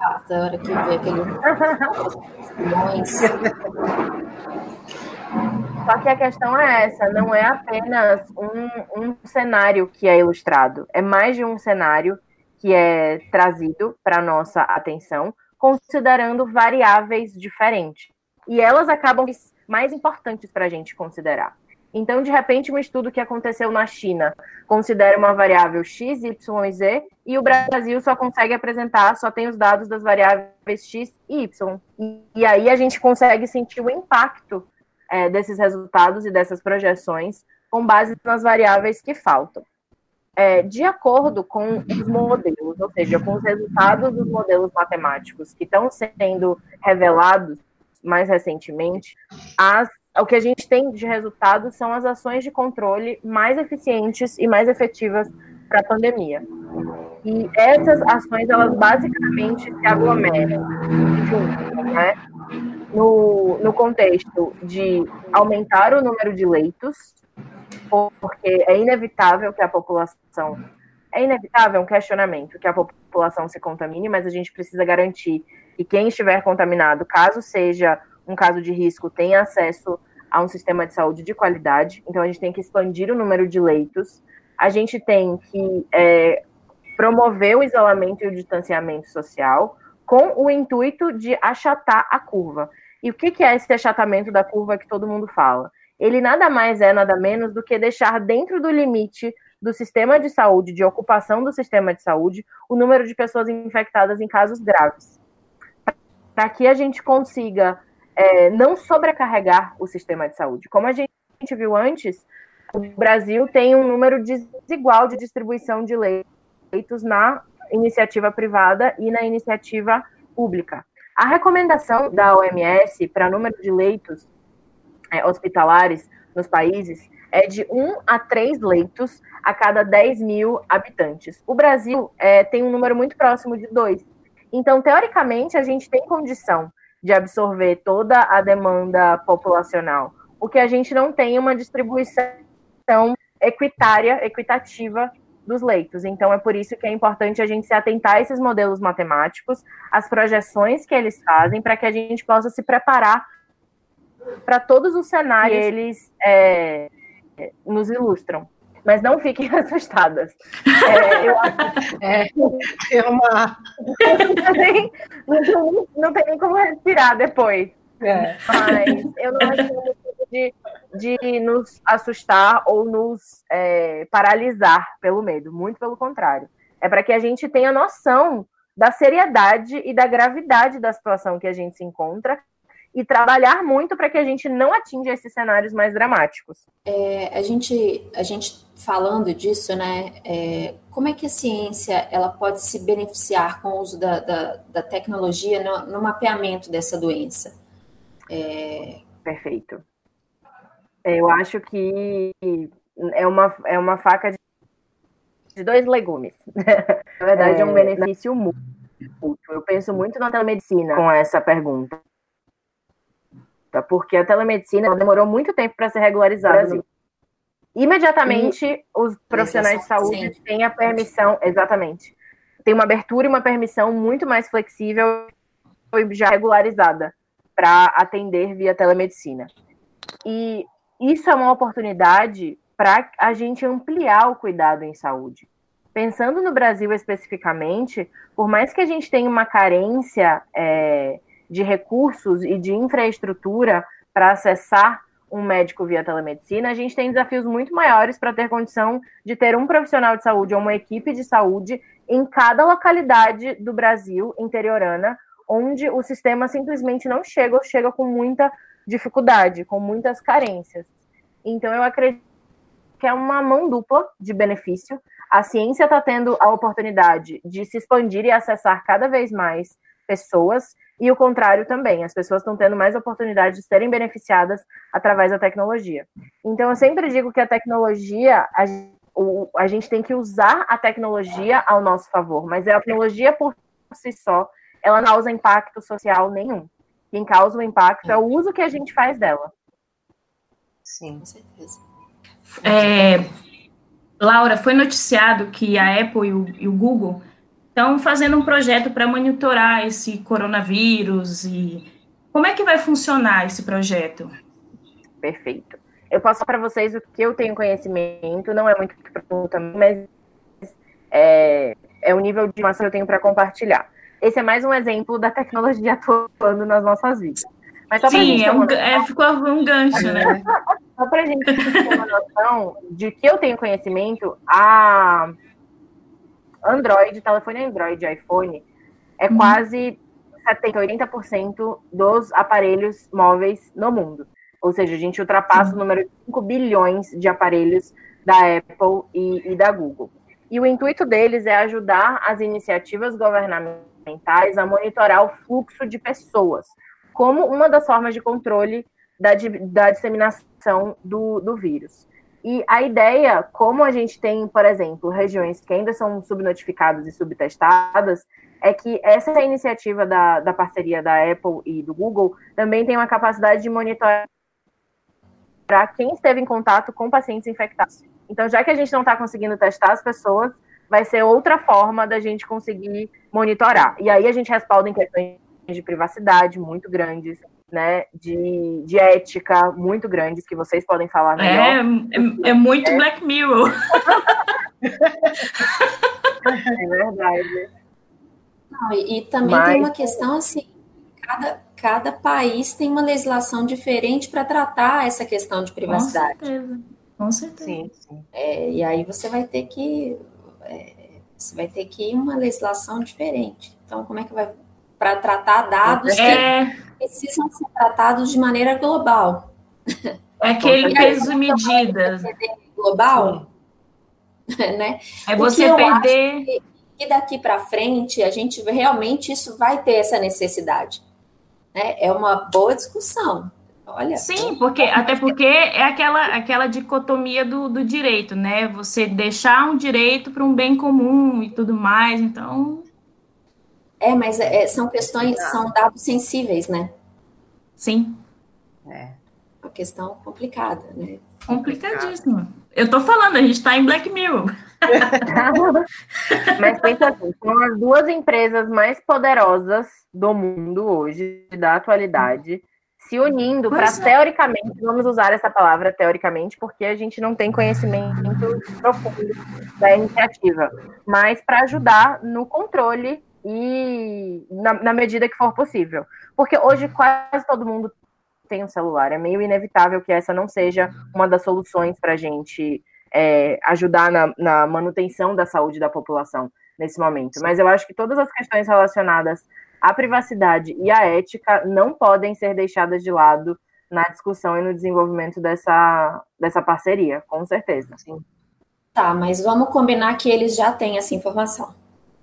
A hora que vê aquele [LAUGHS] Só que a questão é essa, não é apenas um, um cenário que é ilustrado, é mais de um cenário que é trazido para nossa atenção, considerando variáveis diferentes. E elas acabam mais importantes para a gente considerar. Então, de repente, um estudo que aconteceu na China considera uma variável x, y e z, e o Brasil só consegue apresentar, só tem os dados das variáveis x e y. E, aí a gente consegue sentir o impacto é, desses resultados e dessas projeções com base nas variáveis que faltam. É, de acordo com os modelos, ou seja, com os resultados dos modelos matemáticos que estão sendo revelados mais recentemente, as, o que a gente tem de resultados são as ações de controle mais eficientes e mais efetivas para a pandemia. E essas ações, elas basicamente se aglomeram juntas, né? No, no contexto de aumentar o número de leitos, porque é inevitável que a população. É inevitável um questionamento que a população se contamine, mas a gente precisa garantir que quem estiver contaminado, caso seja um caso de risco, tenha acesso a um sistema de saúde de qualidade. Então, a gente tem que expandir o número de leitos. A gente tem que é, promover o isolamento e o distanciamento social com o intuito de achatar a curva. E o que, é esse achatamento da curva que todo mundo fala? Ele nada mais é, nada menos do que deixar dentro do limite do sistema de saúde, de ocupação do sistema de saúde, o número de pessoas infectadas em casos graves. Para que a gente consiga é, não sobrecarregar o sistema de saúde. Como a gente viu antes, o Brasil tem um número desigual de distribuição de leitos na iniciativa privada e na iniciativa pública. A recomendação da OMS para número de leitos é, hospitalares nos países é de 1 a 3 leitos a cada 10 mil habitantes. O Brasil é, tem um número muito próximo de 2. Então, teoricamente, a gente tem condição de absorver toda a demanda populacional. O que a gente não tem uma distribuição equitária, equitativa dos leitos. Então, é por isso que é importante a gente se atentar a esses modelos matemáticos, as projeções que eles fazem, para que a gente possa se preparar para todos os cenários que eles é, nos ilustram. Mas não fiquem [LAUGHS] assustadas. É, eu acho [LAUGHS] é, é uma. [LAUGHS] não, tem, não, não tem nem como respirar depois. É. Mas eu não acho de, de nos assustar ou nos é, paralisar pelo medo, muito pelo contrário. É para que a gente tenha noção da seriedade e da gravidade da situação que a gente se encontra e trabalhar muito para que a gente não atinja esses cenários mais dramáticos. É, a gente, a gente falando disso, né? É, como é que a ciência ela pode se beneficiar com o uso da, da, da tecnologia no, no, mapeamento dessa doença? É... Perfeito. Eu acho que é uma, é uma faca de, de dois legumes. [LAUGHS] Na verdade, é um é, benefício mútuo. Eu penso muito na telemedicina com essa pergunta porque a telemedicina demorou muito tempo para ser regularizada. Imediatamente, e... os profissionais de saúde Sim. têm a permissão, exatamente, tem uma abertura e uma permissão muito mais flexível e já regularizada para atender via telemedicina. E isso é uma oportunidade para a gente ampliar o cuidado em saúde. Pensando no Brasil especificamente, por mais que a gente tenha uma carência é, de recursos e de infraestrutura para acessar um médico via telemedicina, a gente tem desafios muito maiores para ter condição de ter um profissional de saúde ou uma equipe de saúde em cada localidade do Brasil interiorana, onde o sistema simplesmente não chega ou chega com muita dificuldade, com muitas carências. Então, eu acredito que é uma mão dupla de benefício. A ciência está tendo a oportunidade de se expandir e acessar cada vez mais pessoas e o contrário também, as pessoas estão tendo mais oportunidade de serem beneficiadas através da tecnologia. Então, eu sempre digo que a tecnologia, a, o, a gente tem que usar a tecnologia ao nosso favor, mas a tecnologia por si só, ela não causa impacto social nenhum. Quem causa o impacto é o uso que a gente faz dela. Sim, com certeza. É, Laura, foi noticiado que a Apple e o, e o Google então, fazendo um projeto para monitorar esse coronavírus e como é que vai funcionar esse projeto? Perfeito. Eu passo para vocês o que eu tenho conhecimento, não é muito pergunta, mas é, é o nível de informação que eu tenho para compartilhar. Esse é mais um exemplo da tecnologia [LAUGHS] atuando nas nossas vidas. Mas Sim, é um, é, ficou um gancho, né? [LAUGHS] só para a gente ter uma noção de que eu tenho conhecimento, a Android, telefone Android iPhone, é hum. quase 70, 80% dos aparelhos móveis no mundo. Ou seja, a gente ultrapassa hum. o número de 5 bilhões de aparelhos da Apple e, e da Google. E o intuito deles é ajudar as iniciativas governamentais a monitorar o fluxo de pessoas, como uma das formas de controle da, da disseminação do, do vírus. E a ideia, como a gente tem, por exemplo, regiões que ainda são subnotificadas e subtestadas, é que essa iniciativa da, da parceria da Apple e do Google também tem uma capacidade de monitorar quem esteve em contato com pacientes infectados. Então, já que a gente não está conseguindo testar as pessoas, vai ser outra forma da gente conseguir monitorar. E aí a gente respalda em questões de privacidade muito grandes, né, de, de ética muito grandes que vocês podem falar melhor. É, é, é muito é. Black Mirror. é verdade. Não, e, e, também Mas... tem uma questão assim, cada, cada país tem uma legislação diferente para tratar essa questão de privacidade. Com certeza. Com certeza. Sim, sim. É, e aí você vai ter que é, você vai ter que ir uma legislação diferente. Então, como é que vai para tratar dados é... que precisam ser tratados de maneira global. É aquele peso e medidas. Global, [LAUGHS] né? É você perder. Que, que daqui para frente a gente realmente isso vai ter essa necessidade. Né? É uma boa discussão. Olha, Sim, porque até porque é aquela, aquela dicotomia do, do direito, né? Você deixar um direito para um bem comum e tudo mais, então é, mas é, são questões, são dados sensíveis, né? Sim. É. Uma questão complicada, né? Complicadíssima. Eu tô falando, a gente tá em Black Mirror. [LAUGHS] Mas pensa assim, são as duas empresas mais poderosas do mundo hoje, da atualidade, se unindo para, é. teoricamente, vamos usar essa palavra teoricamente, porque a gente não tem conhecimento profundo da iniciativa, mas para ajudar no controle e na, na, medida que for possível. Porque hoje quase todo mundo tem um celular. É meio inevitável que essa não seja uma das soluções para a gente é, ajudar na, na, manutenção da saúde da população nesse momento. Mas eu acho que todas as questões relacionadas a privacidade e a ética não podem ser deixadas de lado na discussão e no desenvolvimento dessa, dessa parceria, com certeza. Sim. Tá, mas vamos combinar que eles já têm essa informação.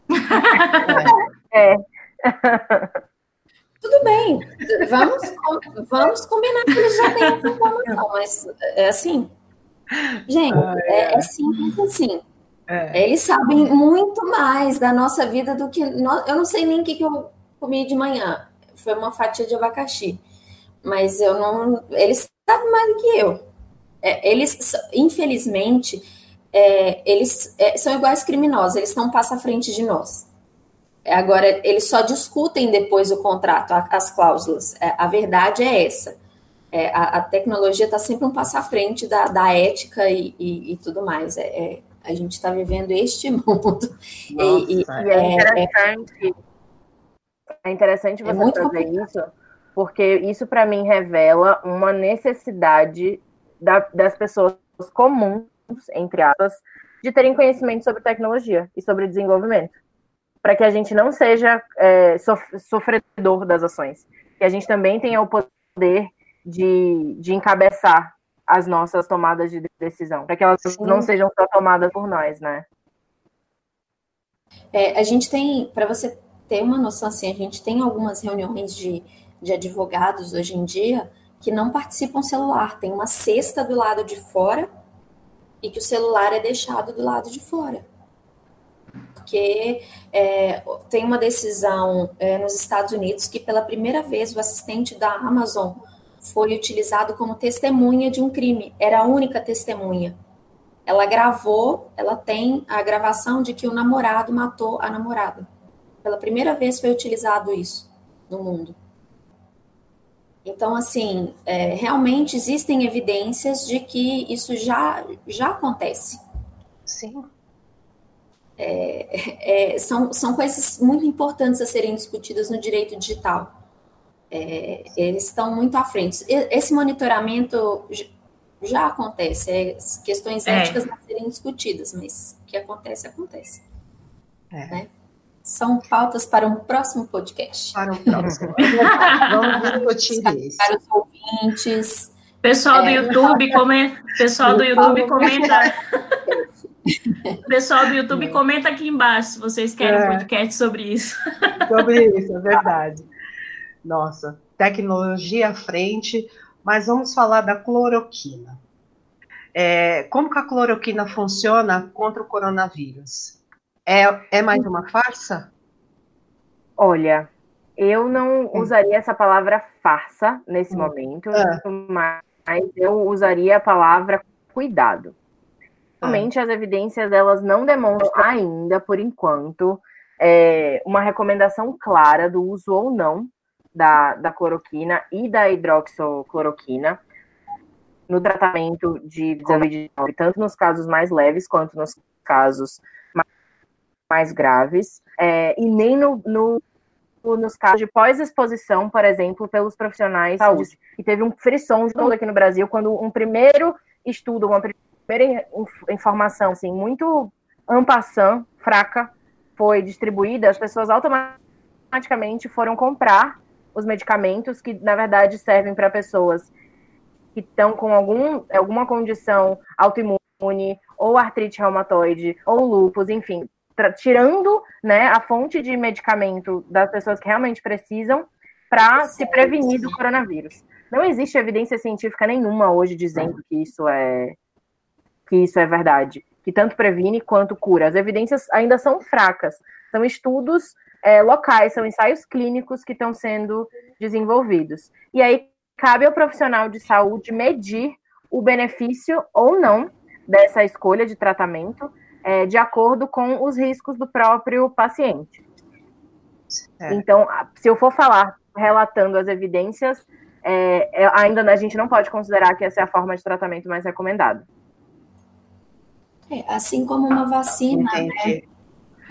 [LAUGHS] é. [LAUGHS] Tudo bem, vamos, vamos combinar que eles já têm essa informação, mas é assim. Gente, ah, é. É, é simples assim. É. Eles sabem muito mais da nossa vida do que nós. Eu não sei nem o que, que eu comi de manhã. Foi uma fatia de abacaxi. Mas eu não. Eles sabem mais do que eu. É, eles, infelizmente, é, eles é, são iguais criminosos, eles não passam à frente de nós. Agora, eles só discutem depois o contrato, as cláusulas. É, a verdade é essa. É, a, a, tecnologia está sempre um passo à frente da, da ética e, e, e tudo mais. É, é a gente está vivendo este [LAUGHS] mundo. Nossa, e, e é, interessante. É, interessante você muito fazer complicado. isso, porque isso para mim revela uma necessidade da, das pessoas comuns, entre aspas, de terem conhecimento sobre tecnologia e sobre desenvolvimento para que a gente não seja é, sofredor das ações. Que a gente também tenha o poder de, de encabeçar as nossas tomadas de decisão, para que elas Sim. não sejam só tomadas por nós, né? É, a gente tem, para você ter uma noção assim, a gente tem algumas reuniões de, de advogados hoje em dia que não participam celular, tem uma cesta do lado de fora e que o celular é deixado do lado de fora porque é, tem uma decisão é, nos Estados Unidos que pela primeira vez o assistente da Amazon foi utilizado como testemunha de um crime. Era a única testemunha. Ela gravou, ela tem a gravação de que o namorado matou a namorada. Pela primeira vez foi utilizado isso no mundo. Então, assim, é, realmente existem evidências de que isso já, já acontece. Sim. É, é, são, são coisas muito importantes a serem discutidas no direito digital. É, eles estão muito à frente. Esse monitoramento já acontece, é, questões é. éticas a serem discutidas, mas o que acontece, acontece. É. Né? São pautas para um próximo podcast. Para um próximo. [LAUGHS] Vamos discutir isso. Para os ouvintes. Pessoal do YouTube, comenta. Pessoal do YouTube, comenta. [LAUGHS] Pessoal do YouTube, é. comenta aqui embaixo se vocês querem é. um podcast sobre isso. [LAUGHS] Sobre isso, é verdade. Nossa, tecnologia à frente, mas vamos falar da cloroquina. É, como que a cloroquina funciona contra o coronavírus? É, é mais uma farsa? Olha, eu não hum. usaria essa palavra farsa nesse hum. momento, é. mas eu usaria a palavra cuidado. Realmente, as evidências delas não demonstram ainda, por enquanto, é, uma recomendação clara do uso ou não da, da cloroquina e da hidroxicloroquina no tratamento de Covid-19, tanto nos casos mais leves quanto nos casos mais, graves, é, e nem no, no, nos casos de pós-exposição, por exemplo, pelos profissionais de saúde. E teve um frisson aqui no Brasil, quando um primeiro estudo, uma primeira informação assim, muito ampassant, fraca, foi distribuída, as pessoas automaticamente foram comprar os medicamentos que, na verdade, servem para pessoas que estão com algum, alguma condição autoimune, ou artrite reumatoide, ou lúpus, enfim, tirando né, a fonte de medicamento das pessoas que realmente precisam para se prevenir do coronavírus. Não existe evidência científica nenhuma hoje dizendo que isso é que isso é verdade, que tanto previne quanto cura. As evidências ainda são fracas, são estudos é, locais, são ensaios clínicos que estão sendo desenvolvidos. E aí cabe ao profissional de saúde medir o benefício ou não dessa escolha de tratamento é, de acordo com os riscos do próprio paciente. É. Então, se eu for falar relatando as evidências, é, é ainda a gente não pode considerar que essa é a forma de tratamento mais recomendada. É, assim como uma vacina, né? Entendi. né?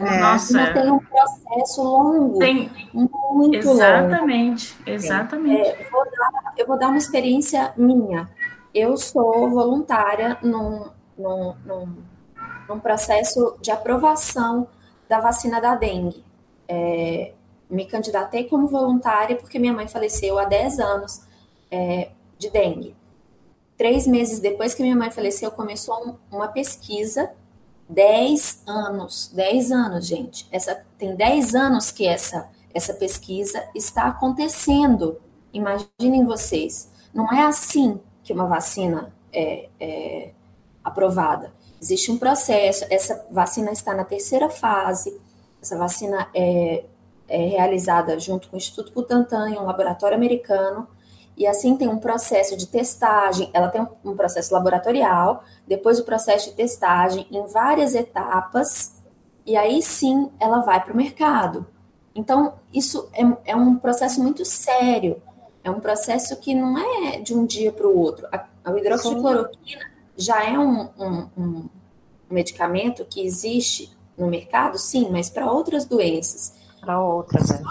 É. Nossa, tem um processo longo, tem... muito exatamente, longo. Exatamente, é, vou dar, eu vou dar uma experiência minha. Eu sou voluntária num, num, num, num processo de aprovação da vacina da dengue. É, me candidatei como voluntária porque minha mãe faleceu há 10 anos é, de dengue. Três meses depois que minha mãe faleceu, começou uma pesquisa. 10 anos, 10 anos, gente. Essa, tem 10 anos que essa, essa pesquisa está acontecendo. Imaginem vocês. Não é assim que uma vacina é, é aprovada. Existe um processo, essa vacina está na terceira fase, essa vacina é, é realizada junto com o Instituto Butantan, um laboratório americano, e assim tem um processo de testagem, ela tem um processo laboratorial, depois o processo de testagem em várias etapas, e aí sim ela vai para o mercado. Então, isso é, é, um processo muito sério, é um processo que não é de um dia para o outro. A, a hidroxicloroquina já é um, um, um medicamento que existe no mercado, sim, mas para outras doenças. Para outras, né?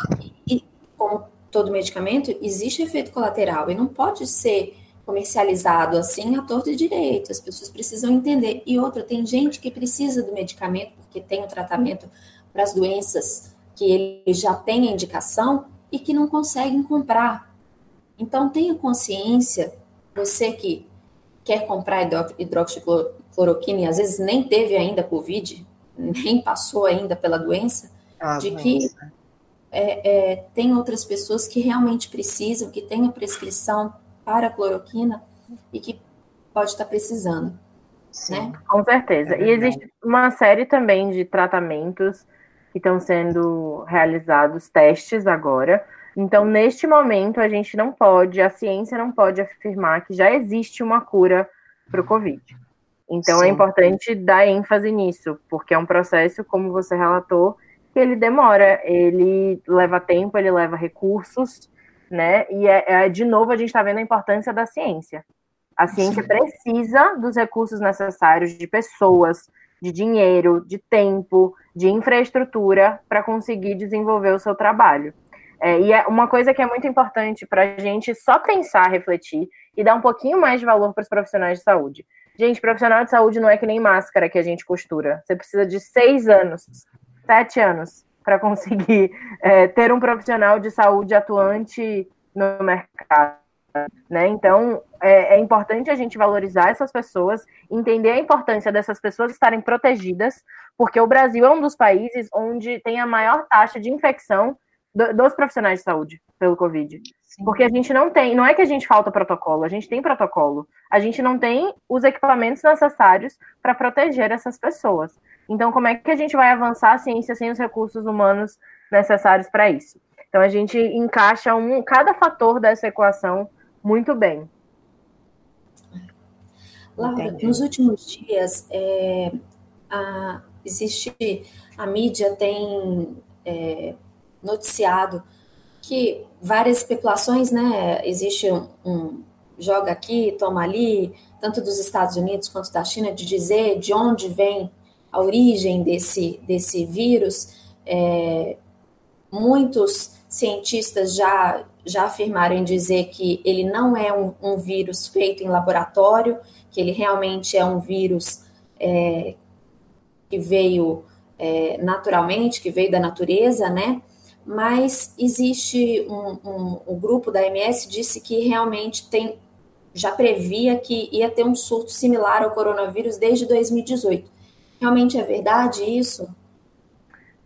E, como todo medicamento, existe efeito colateral e não pode ser comercializado assim a torto e direito. As pessoas precisam entender. E outra, tem gente que precisa do medicamento porque tem o tratamento para as doenças que ele já tem a indicação e que não conseguem comprar. Então, tenha consciência, você que quer comprar hidroxicloroquina e às vezes nem teve ainda Covid, nem passou ainda pela doença, ah, de que é, é, tem outras pessoas que realmente precisam, que têm a prescrição para a cloroquina e que pode estar precisando. Sim, né? Com certeza. É e existe uma série também de tratamentos que estão sendo realizados, testes agora, então, neste momento, a gente não pode, a ciência não pode afirmar que já existe uma cura para o Covid. Então, é Sim. é importante dar ênfase nisso, porque é um processo, como você relatou, que ele demora, ele leva tempo, ele leva recursos, né? E é, é de novo a gente está vendo a importância da ciência. A ciência Sim. precisa dos recursos necessários de pessoas, de dinheiro, de tempo, de infraestrutura para conseguir desenvolver o seu trabalho. É, e é uma coisa que é muito importante para a gente só pensar, refletir e dar um pouquinho mais de valor para os profissionais de saúde. Gente, profissional de saúde não é que nem máscara que a gente costura. Você precisa de seis anos, sete anos, para [LAUGHS] conseguir é, ter um profissional de saúde atuante no mercado. Né? Então, é, é, importante a gente valorizar essas pessoas, entender a importância dessas pessoas estarem protegidas, porque o Brasil é um dos países onde tem a maior taxa de infecção dos profissionais de saúde pelo Covid. Sim. Porque a gente não tem, não é que a gente falta protocolo, a gente tem protocolo. A gente não tem os equipamentos necessários para proteger essas pessoas. Então, como é que a gente vai avançar a ciência sem os recursos humanos necessários para isso? Então, a gente encaixa um, cada fator dessa equação muito bem. Laura, Entendi. nos últimos dias, é, a, existe, a mídia tem é, noticiado que várias especulações, né? Existe um, um, joga aqui, toma ali, tanto dos Estados Unidos quanto da China, de dizer de onde vem a origem desse, desse vírus. É, muitos cientistas já, já afirmaram em dizer que ele não é um, um vírus feito em laboratório, que ele realmente é um vírus é, que veio é, naturalmente, que veio da natureza, né? Mas existe um, um, um grupo da MS disse que realmente tem já previa que ia ter um surto similar ao coronavírus desde 2018. Realmente é verdade isso?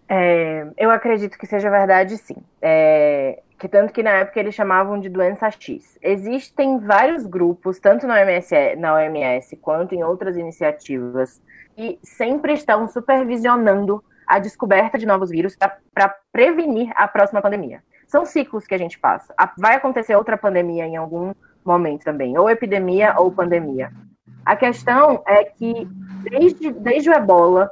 É, eu acredito que seja verdade, sim. É, que tanto que na época eles chamavam de doença X. Existem vários grupos, tanto na OMS, na OMS quanto em outras iniciativas, que sempre estão supervisionando a descoberta de novos vírus para prevenir a próxima pandemia. São ciclos que a gente passa. Vai acontecer outra pandemia em algum momento também, ou epidemia ou pandemia. A questão é que desde, desde o ebola,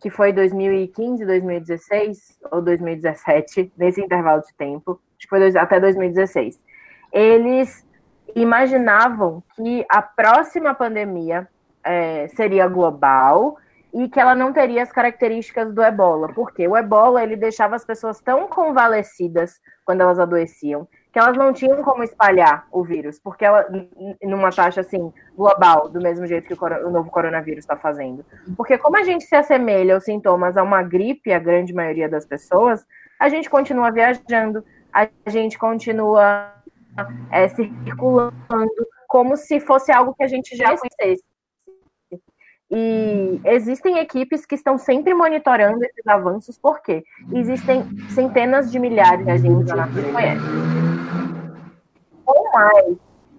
que foi 2015, 2016 ou 2017, nesse intervalo de tempo, acho que foi dois, até 2016, eles imaginavam que a próxima pandemia é, seria global e que ela não teria as características do ebola, porque o ebola ele deixava as pessoas tão convalescidas quando elas adoeciam que elas não tinham como espalhar o vírus, porque ela numa taxa assim global, do mesmo jeito que o, o novo coronavírus está fazendo. Porque como a gente se assemelha aos sintomas a uma gripe, a grande maioria das pessoas, a gente continua viajando, a gente continua é, circulando, como se fosse algo que a gente já conhecesse. E existem equipes que estão sempre monitorando esses avanços, porque existem centenas de milhares de agentes que conhece. Ou mais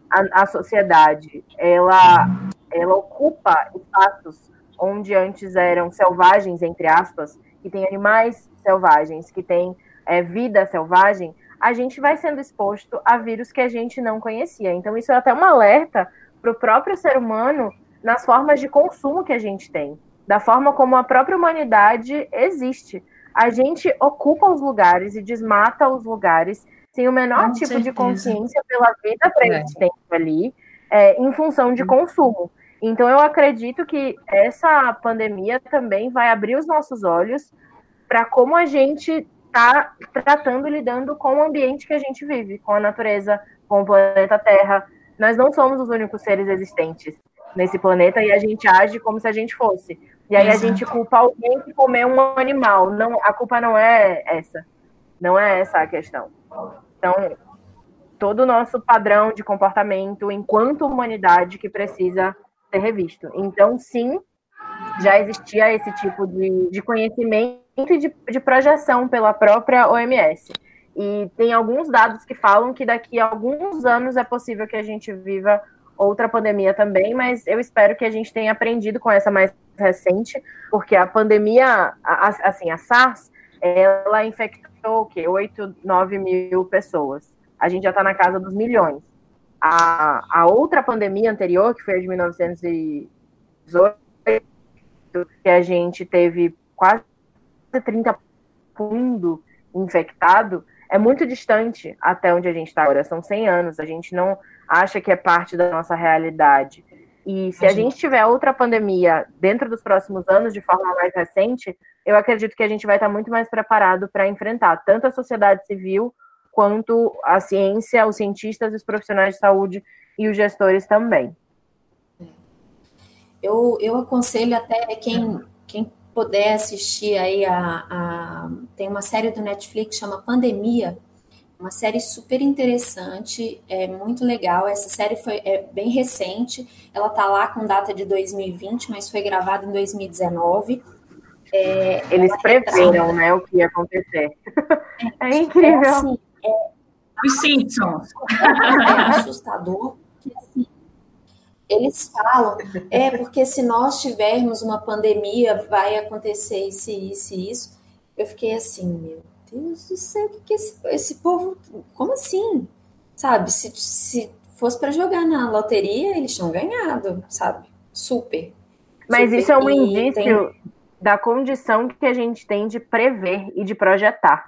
a, a sociedade ela, ela ocupa espaços onde antes eram selvagens, entre aspas, que tem animais selvagens, que tem é, vida selvagem, a gente vai sendo exposto a vírus que a gente não conhecia. Então, isso é até um alerta para o próprio ser humano nas formas de consumo que a gente tem, da forma como a própria humanidade existe. A gente ocupa os lugares e desmata os lugares sem o menor Com tipo certeza. de consciência pela vida pré-existente é. ali, é, em função de consumo. Então, eu acredito que essa pandemia também vai abrir os nossos olhos para como a gente está tratando e lidando com o ambiente que a gente vive, com a natureza, com o planeta Terra. Nós não somos os únicos seres existentes nesse planeta e a gente age como se a gente fosse. E aí Exato. a gente culpa alguém que comeu um animal. Não, a culpa não é essa. Não é essa a questão. Então, todo o nosso padrão de comportamento enquanto humanidade que precisa ser revisto. Então, sim, já existia esse tipo de, de conhecimento e de, de projeção pela própria OMS. E tem alguns dados que falam que daqui a alguns anos é possível que a gente viva outra pandemia também, mas eu espero que a gente tenha aprendido com essa mais recente, porque a pandemia, assim, a SARS, ela infectou o quê? 8, 9 mil pessoas. A gente já está na casa dos milhões. A, a outra pandemia anterior, que foi a de 1918, que a gente teve quase 30 mundo infectado, é muito distante até onde a gente está agora. São 100 anos. A gente não acha que é parte da nossa realidade. E se a gente tiver outra pandemia dentro dos próximos anos, de forma mais recente, eu acredito que a gente vai estar muito mais preparado para enfrentar tanto a sociedade civil quanto a ciência, os cientistas, os profissionais de saúde e os gestores também. Eu, eu aconselho até quem, quem puder assistir aí a, a tem uma série do Netflix chama Pandemia, uma série super interessante, é muito legal. Essa série foi é bem recente, ela tá lá com data de 2020, mas foi gravada em 2019. É, Eles preveram, né, o que ia acontecer. É, é incrível. É assim, é, Os Simpsons. É assustador, porque assim, eles falam, é porque se nós tivermos uma pandemia, vai acontecer isso, isso e isso. Eu fiquei assim, meu Deus do céu, o que, que esse, esse povo. Como assim? Sabe? Se, se fosse para jogar na loteria, eles tinham ganhado, sabe? Super. Mas super. isso é um indício tem... da condição que a gente tem de prever e de projetar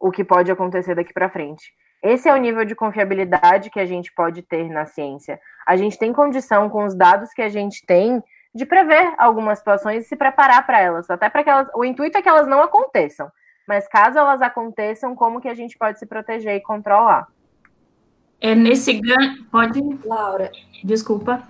o que pode acontecer daqui para frente. Esse é o nível de confiabilidade que a gente pode ter na ciência. A gente tem condição, com os dados que a gente tem, de prever algumas situações e se preparar para elas, até para que elas. O intuito é que elas não aconteçam. Mas caso elas aconteçam, como que a gente pode se proteger e controlar? É nesse ganho. Pode. Laura. Desculpa.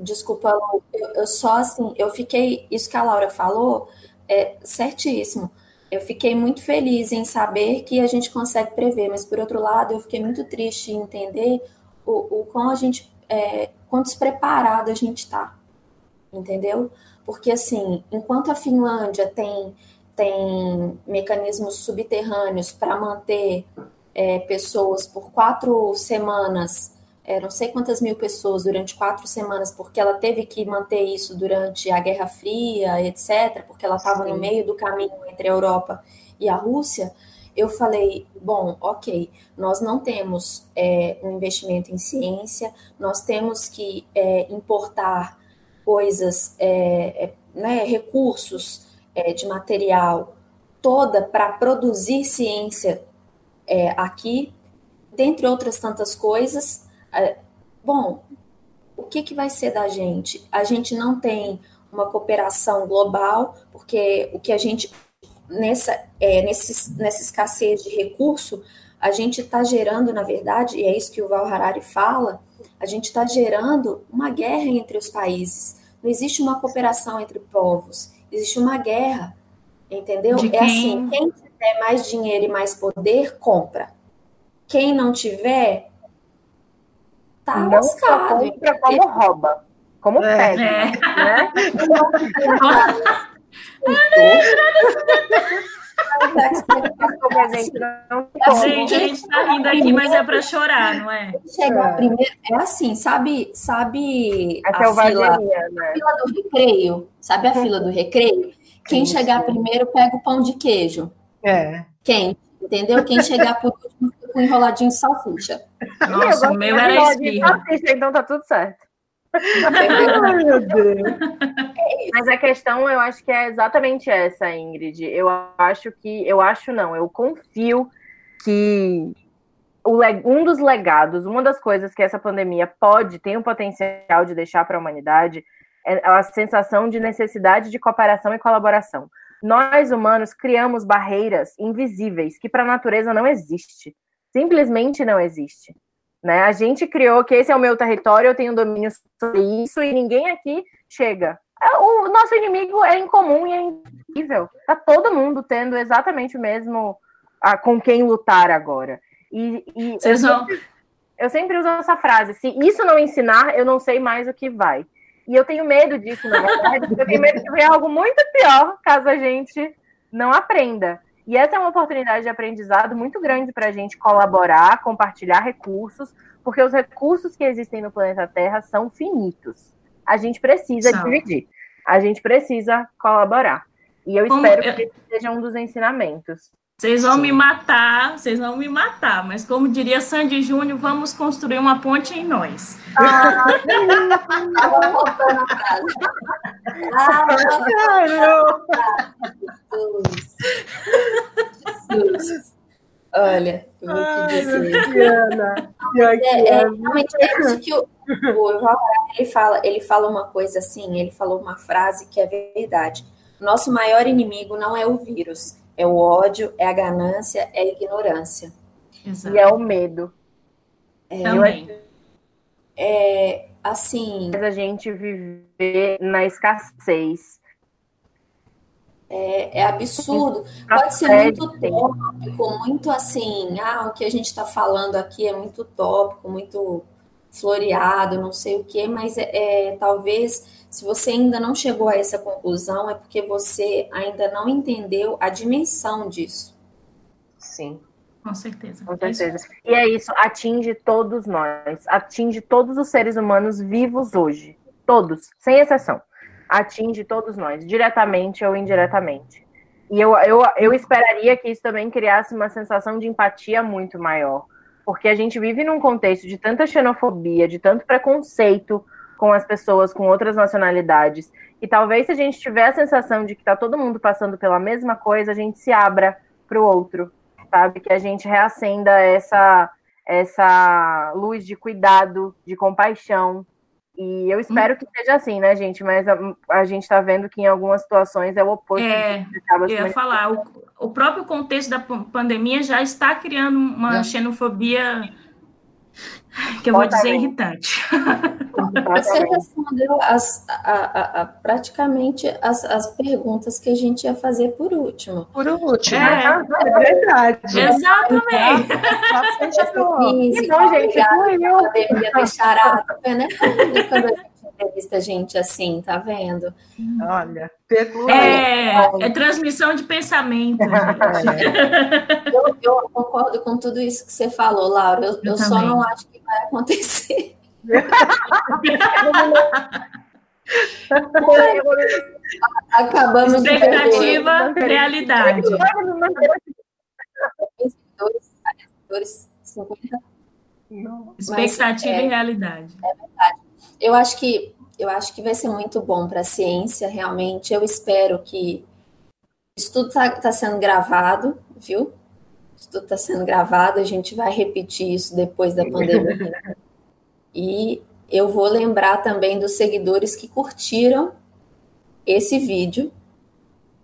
Desculpa, eu, eu só assim, eu fiquei. Isso que a Laura falou é certíssimo. Eu fiquei muito feliz em saber que a gente consegue prever, mas por outro lado, eu fiquei muito triste em entender o, o quão a gente. É, quão despreparado a gente está. Entendeu? Porque, assim, enquanto a Finlândia tem tem mecanismos subterrâneos para manter é, pessoas por quatro semanas, é, não sei quantas mil pessoas durante quatro semanas, porque ela teve que manter isso durante a Guerra Fria, etc., porque ela estava no meio do caminho entre a Europa e a Rússia. Eu falei, bom, ok, nós não temos é, um investimento em ciência, nós temos que é, importar coisas, é, é, né, recursos é, de material toda para produzir ciência é, aqui, dentre outras tantas coisas. É, bom, o que, que vai ser da gente? A gente não tem uma cooperação global, porque o que a gente, nessa, é, nesse, nessa escassez de recurso, a gente está gerando, na verdade, e é isso que o Val Harari fala, a gente está gerando uma guerra entre os países. Não existe uma cooperação entre povos existe uma guerra, entendeu? De é assim, quem tiver mais dinheiro e mais poder, compra. Quem não tiver, tá não lascado. compra como rouba, como é. pede, é. né? [LAUGHS] [LAUGHS] [LAUGHS] Gente, a gente tá rindo aqui, mas é para chorar, não é? Chegar é. primeiro, é assim, sabe, sabe a, a fila, né? a fila do recreio? Sabe a fila do recreio? Quem Isso. chegar primeiro pega o pão de queijo. É. Quem? Entendeu? Quem chegar por último fica com enroladinho de salsicha. Nossa, o meu era espirro. Então tá tudo certo. Mas a questão, eu acho que é exatamente essa, Ingrid. Eu acho que, eu acho não, eu confio que um dos legados, uma das coisas que essa pandemia pode, tem o potencial de deixar para a humanidade, é a sensação de necessidade de cooperação e colaboração. Nós, humanos, criamos barreiras invisíveis que para a natureza não existe. Simplesmente não existe. Né? A gente criou que esse é o meu território, eu tenho domínio sobre isso e ninguém aqui chega. É, o nosso inimigo é incomum e é incrível. Tá todo mundo tendo exatamente o mesmo a, com quem lutar agora. E, e eu, sempre, eu sempre uso essa frase: se isso não ensinar, eu não sei mais o que vai. E eu tenho medo disso, na verdade. eu tenho medo de ver algo muito pior caso a gente não aprenda. E essa é uma oportunidade de aprendizado muito grande para a gente colaborar, compartilhar recursos, porque os recursos que existem no planeta Terra são finitos. A gente precisa dividir, a gente precisa colaborar. E eu Como espero eu... que esse seja um dos ensinamentos. Vocês vão Sim. me matar, vocês vão me matar, mas como diria Sandy Júnior, vamos construir uma ponte em nós. Ah. Ah, Jesus. Olha, eu vou te dizer. Diana, é, é, realmente é isso que o, o ele fala, ele fala uma coisa assim, ele falou uma frase que é verdade. Nosso maior inimigo não é o vírus, é o ódio, é a ganância, é a ignorância. Exato. E é o medo. É, Também. É, assim. Mas a gente viver na escassez. É, é absurdo. Pode ser muito tópico, muito assim. Ah, o que a gente está falando aqui é muito tópico, muito floreado, não sei o quê, mas é, é talvez se você ainda não chegou a essa conclusão, é porque você ainda não entendeu a dimensão disso. Sim. Com certeza. Com certeza. É e é isso, atinge todos nós, atinge todos os seres humanos vivos hoje. Todos, sem exceção. Atinge todos nós, diretamente ou indiretamente. E eu, eu, eu esperaria que isso também criasse uma sensação de empatia muito maior. Porque a gente vive num contexto de tanta xenofobia, de tanto preconceito com as pessoas com outras nacionalidades. E talvez se a gente tiver a sensação de que está todo mundo passando pela mesma coisa, a gente se abra para o outro, sabe? Que a gente reacenda essa essa luz de cuidado, de compaixão. E eu espero que seja assim, né, gente? Mas a, a gente está vendo que em algumas situações é o oposto. É, eu ia falar, o, o, próprio contexto da pandemia já está criando uma é. xenofobia que eu vou dizer irritante. Você respondeu as, a, a, a, praticamente as, as perguntas que a gente ia fazer por último. Por último, é, é verdade. Exatamente. Então, gente, eu deveria deixar a né? Quando a gente entrevista gente assim, tá vendo? Olha, é, é transmissão de pensamento. eu, eu, concordo com tudo isso que você falou, Laura. Eu, eu, eu só não acho que vai acontecer. [LAUGHS] Acabamos Expectativa, de realidade. Expectativa é, e realidade. É verdade. Eu acho que eu acho que vai ser muito bom para a ciência, realmente. Eu espero que isso tudo está tá sendo gravado, viu? Tudo está sendo gravado, a gente vai repetir isso depois da pandemia. [LAUGHS] E eu vou lembrar também dos seguidores que curtiram esse vídeo.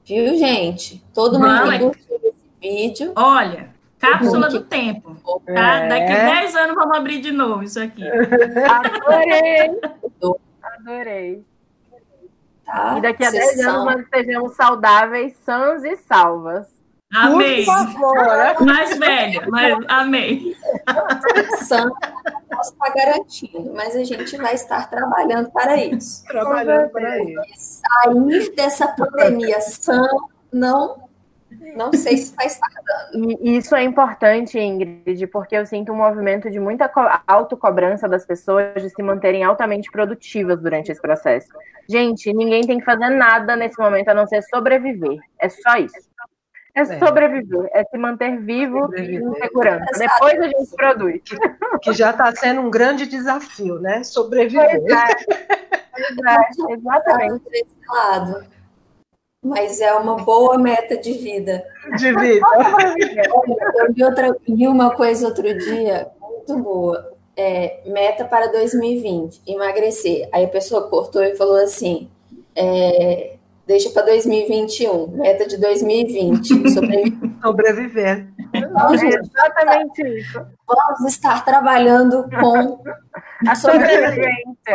Viu, gente? Todo mundo que curtiu esse vídeo. Olha, cápsula do tempo. Tá? É. Daqui 10 anos vamos abrir de novo isso aqui. Adorei! Adorei. Tá? E daqui a 10 anos nós estejamos saudáveis, sãs e salvas. Amém. Por favor. Mais [LAUGHS] velha, mas amém. Posso estar garantindo, mas a gente vai estar trabalhando para isso. Trabalhando para isso. Sair dessa pandemia sã não não sei se vai estar dando. E isso é importante, Ingrid, porque eu sinto um movimento de muita autocobrança das pessoas de se manterem altamente produtivas durante esse processo. Gente, ninguém tem que fazer nada nesse momento a não ser sobreviver. É só isso. É, é. sobreviver, é se manter vivo sobreviver. em segurança. Depois a gente produz. Que, que já está sendo um grande desafio, né? Sobreviver. Exato, exatamente. Desse lado. Mas é uma boa meta de vida. De vida. Eu vi, outra, vi uma coisa outro dia, muito boa. É, meta para 2020, emagrecer. Aí a pessoa cortou e falou assim: é, deixa para 2021, meta de 2020, [LAUGHS] sobreviver. sobreviver. Então, gente, é exatamente isso. Vamos estar trabalhando com a sobrevivência. [LAUGHS]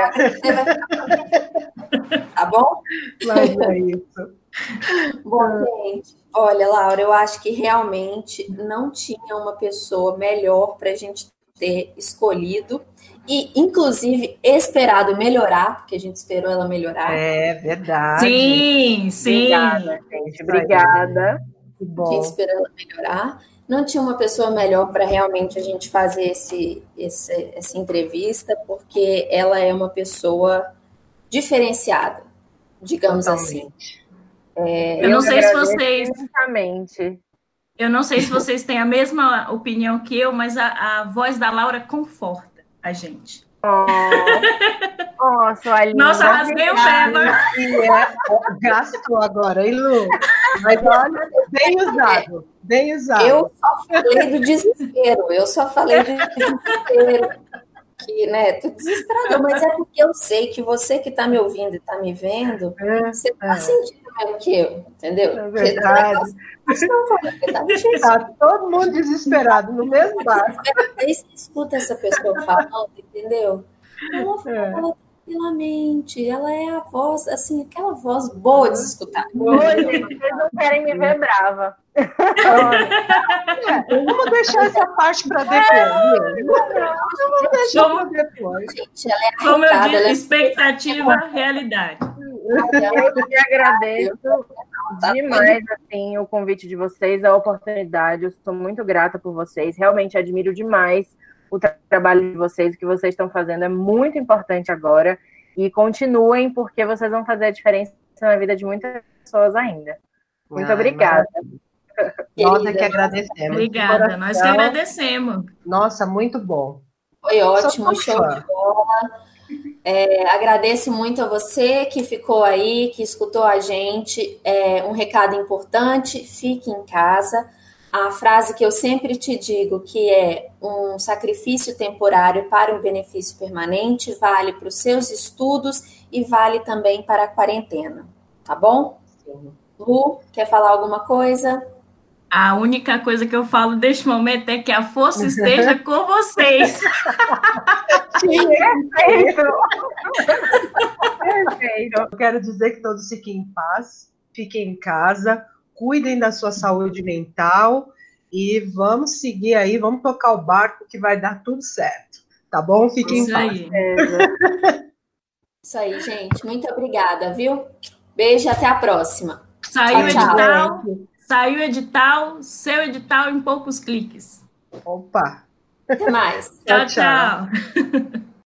Tá bom? Mas é isso. Bom, gente, olha, Laura, eu acho que realmente não tinha uma pessoa melhor para a gente ter escolhido e, inclusive, esperado melhorar, porque a gente esperou ela melhorar. É verdade. Sim, sim. Obrigada, gente. Obrigada. Que bom. A gente esperou ela melhorar. Não tinha uma pessoa melhor para realmente a gente fazer esse, esse, essa entrevista, porque ela é uma pessoa diferenciada, digamos assim. Totalmente. assim. É, eu, eu não sei se vocês. Eu não sei se vocês têm a mesma opinião que eu, mas a, a voz da Laura conforta a gente. Oh, oh. Nossa, [LAUGHS] rasguei o pé, né? É, gastou agora, hein, Lu? Mas olha, bem usado, bem usado. Eu só falei do desespero, eu só falei do desespero. Que, né, tô desesperada, mas é porque eu sei que você que está me ouvindo e está me vendo, é, você está é. sentindo mesmo que eu, entendeu? É verdade. Tá, tá todo mundo desesperado no mesmo barco. Aí você escuta essa pessoa falando, entendeu? Ela fala é. tranquilamente, ela é a voz, assim, aquela voz boa de se escutar. Gente, vocês não querem me ver brava. É, vamos deixar essa parte para depois. Vamos deixar para depois. Gente, ela é Como eu disse, é expectativa, realidade. Eu que agradeço demais assim o convite de vocês, a oportunidade. Eu sou muito grata por vocês. Realmente admiro demais o tra trabalho de vocês, o que vocês estão fazendo é muito importante agora. E continuem, porque vocês vão fazer a diferença na vida de muitas pessoas ainda. Muito Ai, obrigada. Nós é que agradecemos. Obrigada, nós que agradecemos. Nossa, muito bom. Foi ótimo, show de bola. É, agradeço muito a você que ficou aí, que escutou a gente. É, um recado importante: fique em casa. A frase que eu sempre te digo, que é um sacrifício temporário para um benefício permanente, vale para os seus estudos e vale também para a quarentena. Tá bom? Sim. Lu, quer falar alguma coisa? A única coisa que eu falo neste momento é que a força esteja com vocês. [LAUGHS] Perfeito. Perfeito. Eu quero dizer que todos fiquem em paz, fiquem em casa, cuidem da sua saúde mental e vamos seguir aí, vamos tocar o barco que vai dar tudo certo. Tá bom? Fiquem Isso em paz. Aí. [LAUGHS] Isso aí, gente. Muito obrigada, viu? Beijo e até a próxima. Saiu tchau, edital. Saiu edital, seu edital em poucos cliques. Opa! Até mais. tchau, tchau. tchau. [LAUGHS]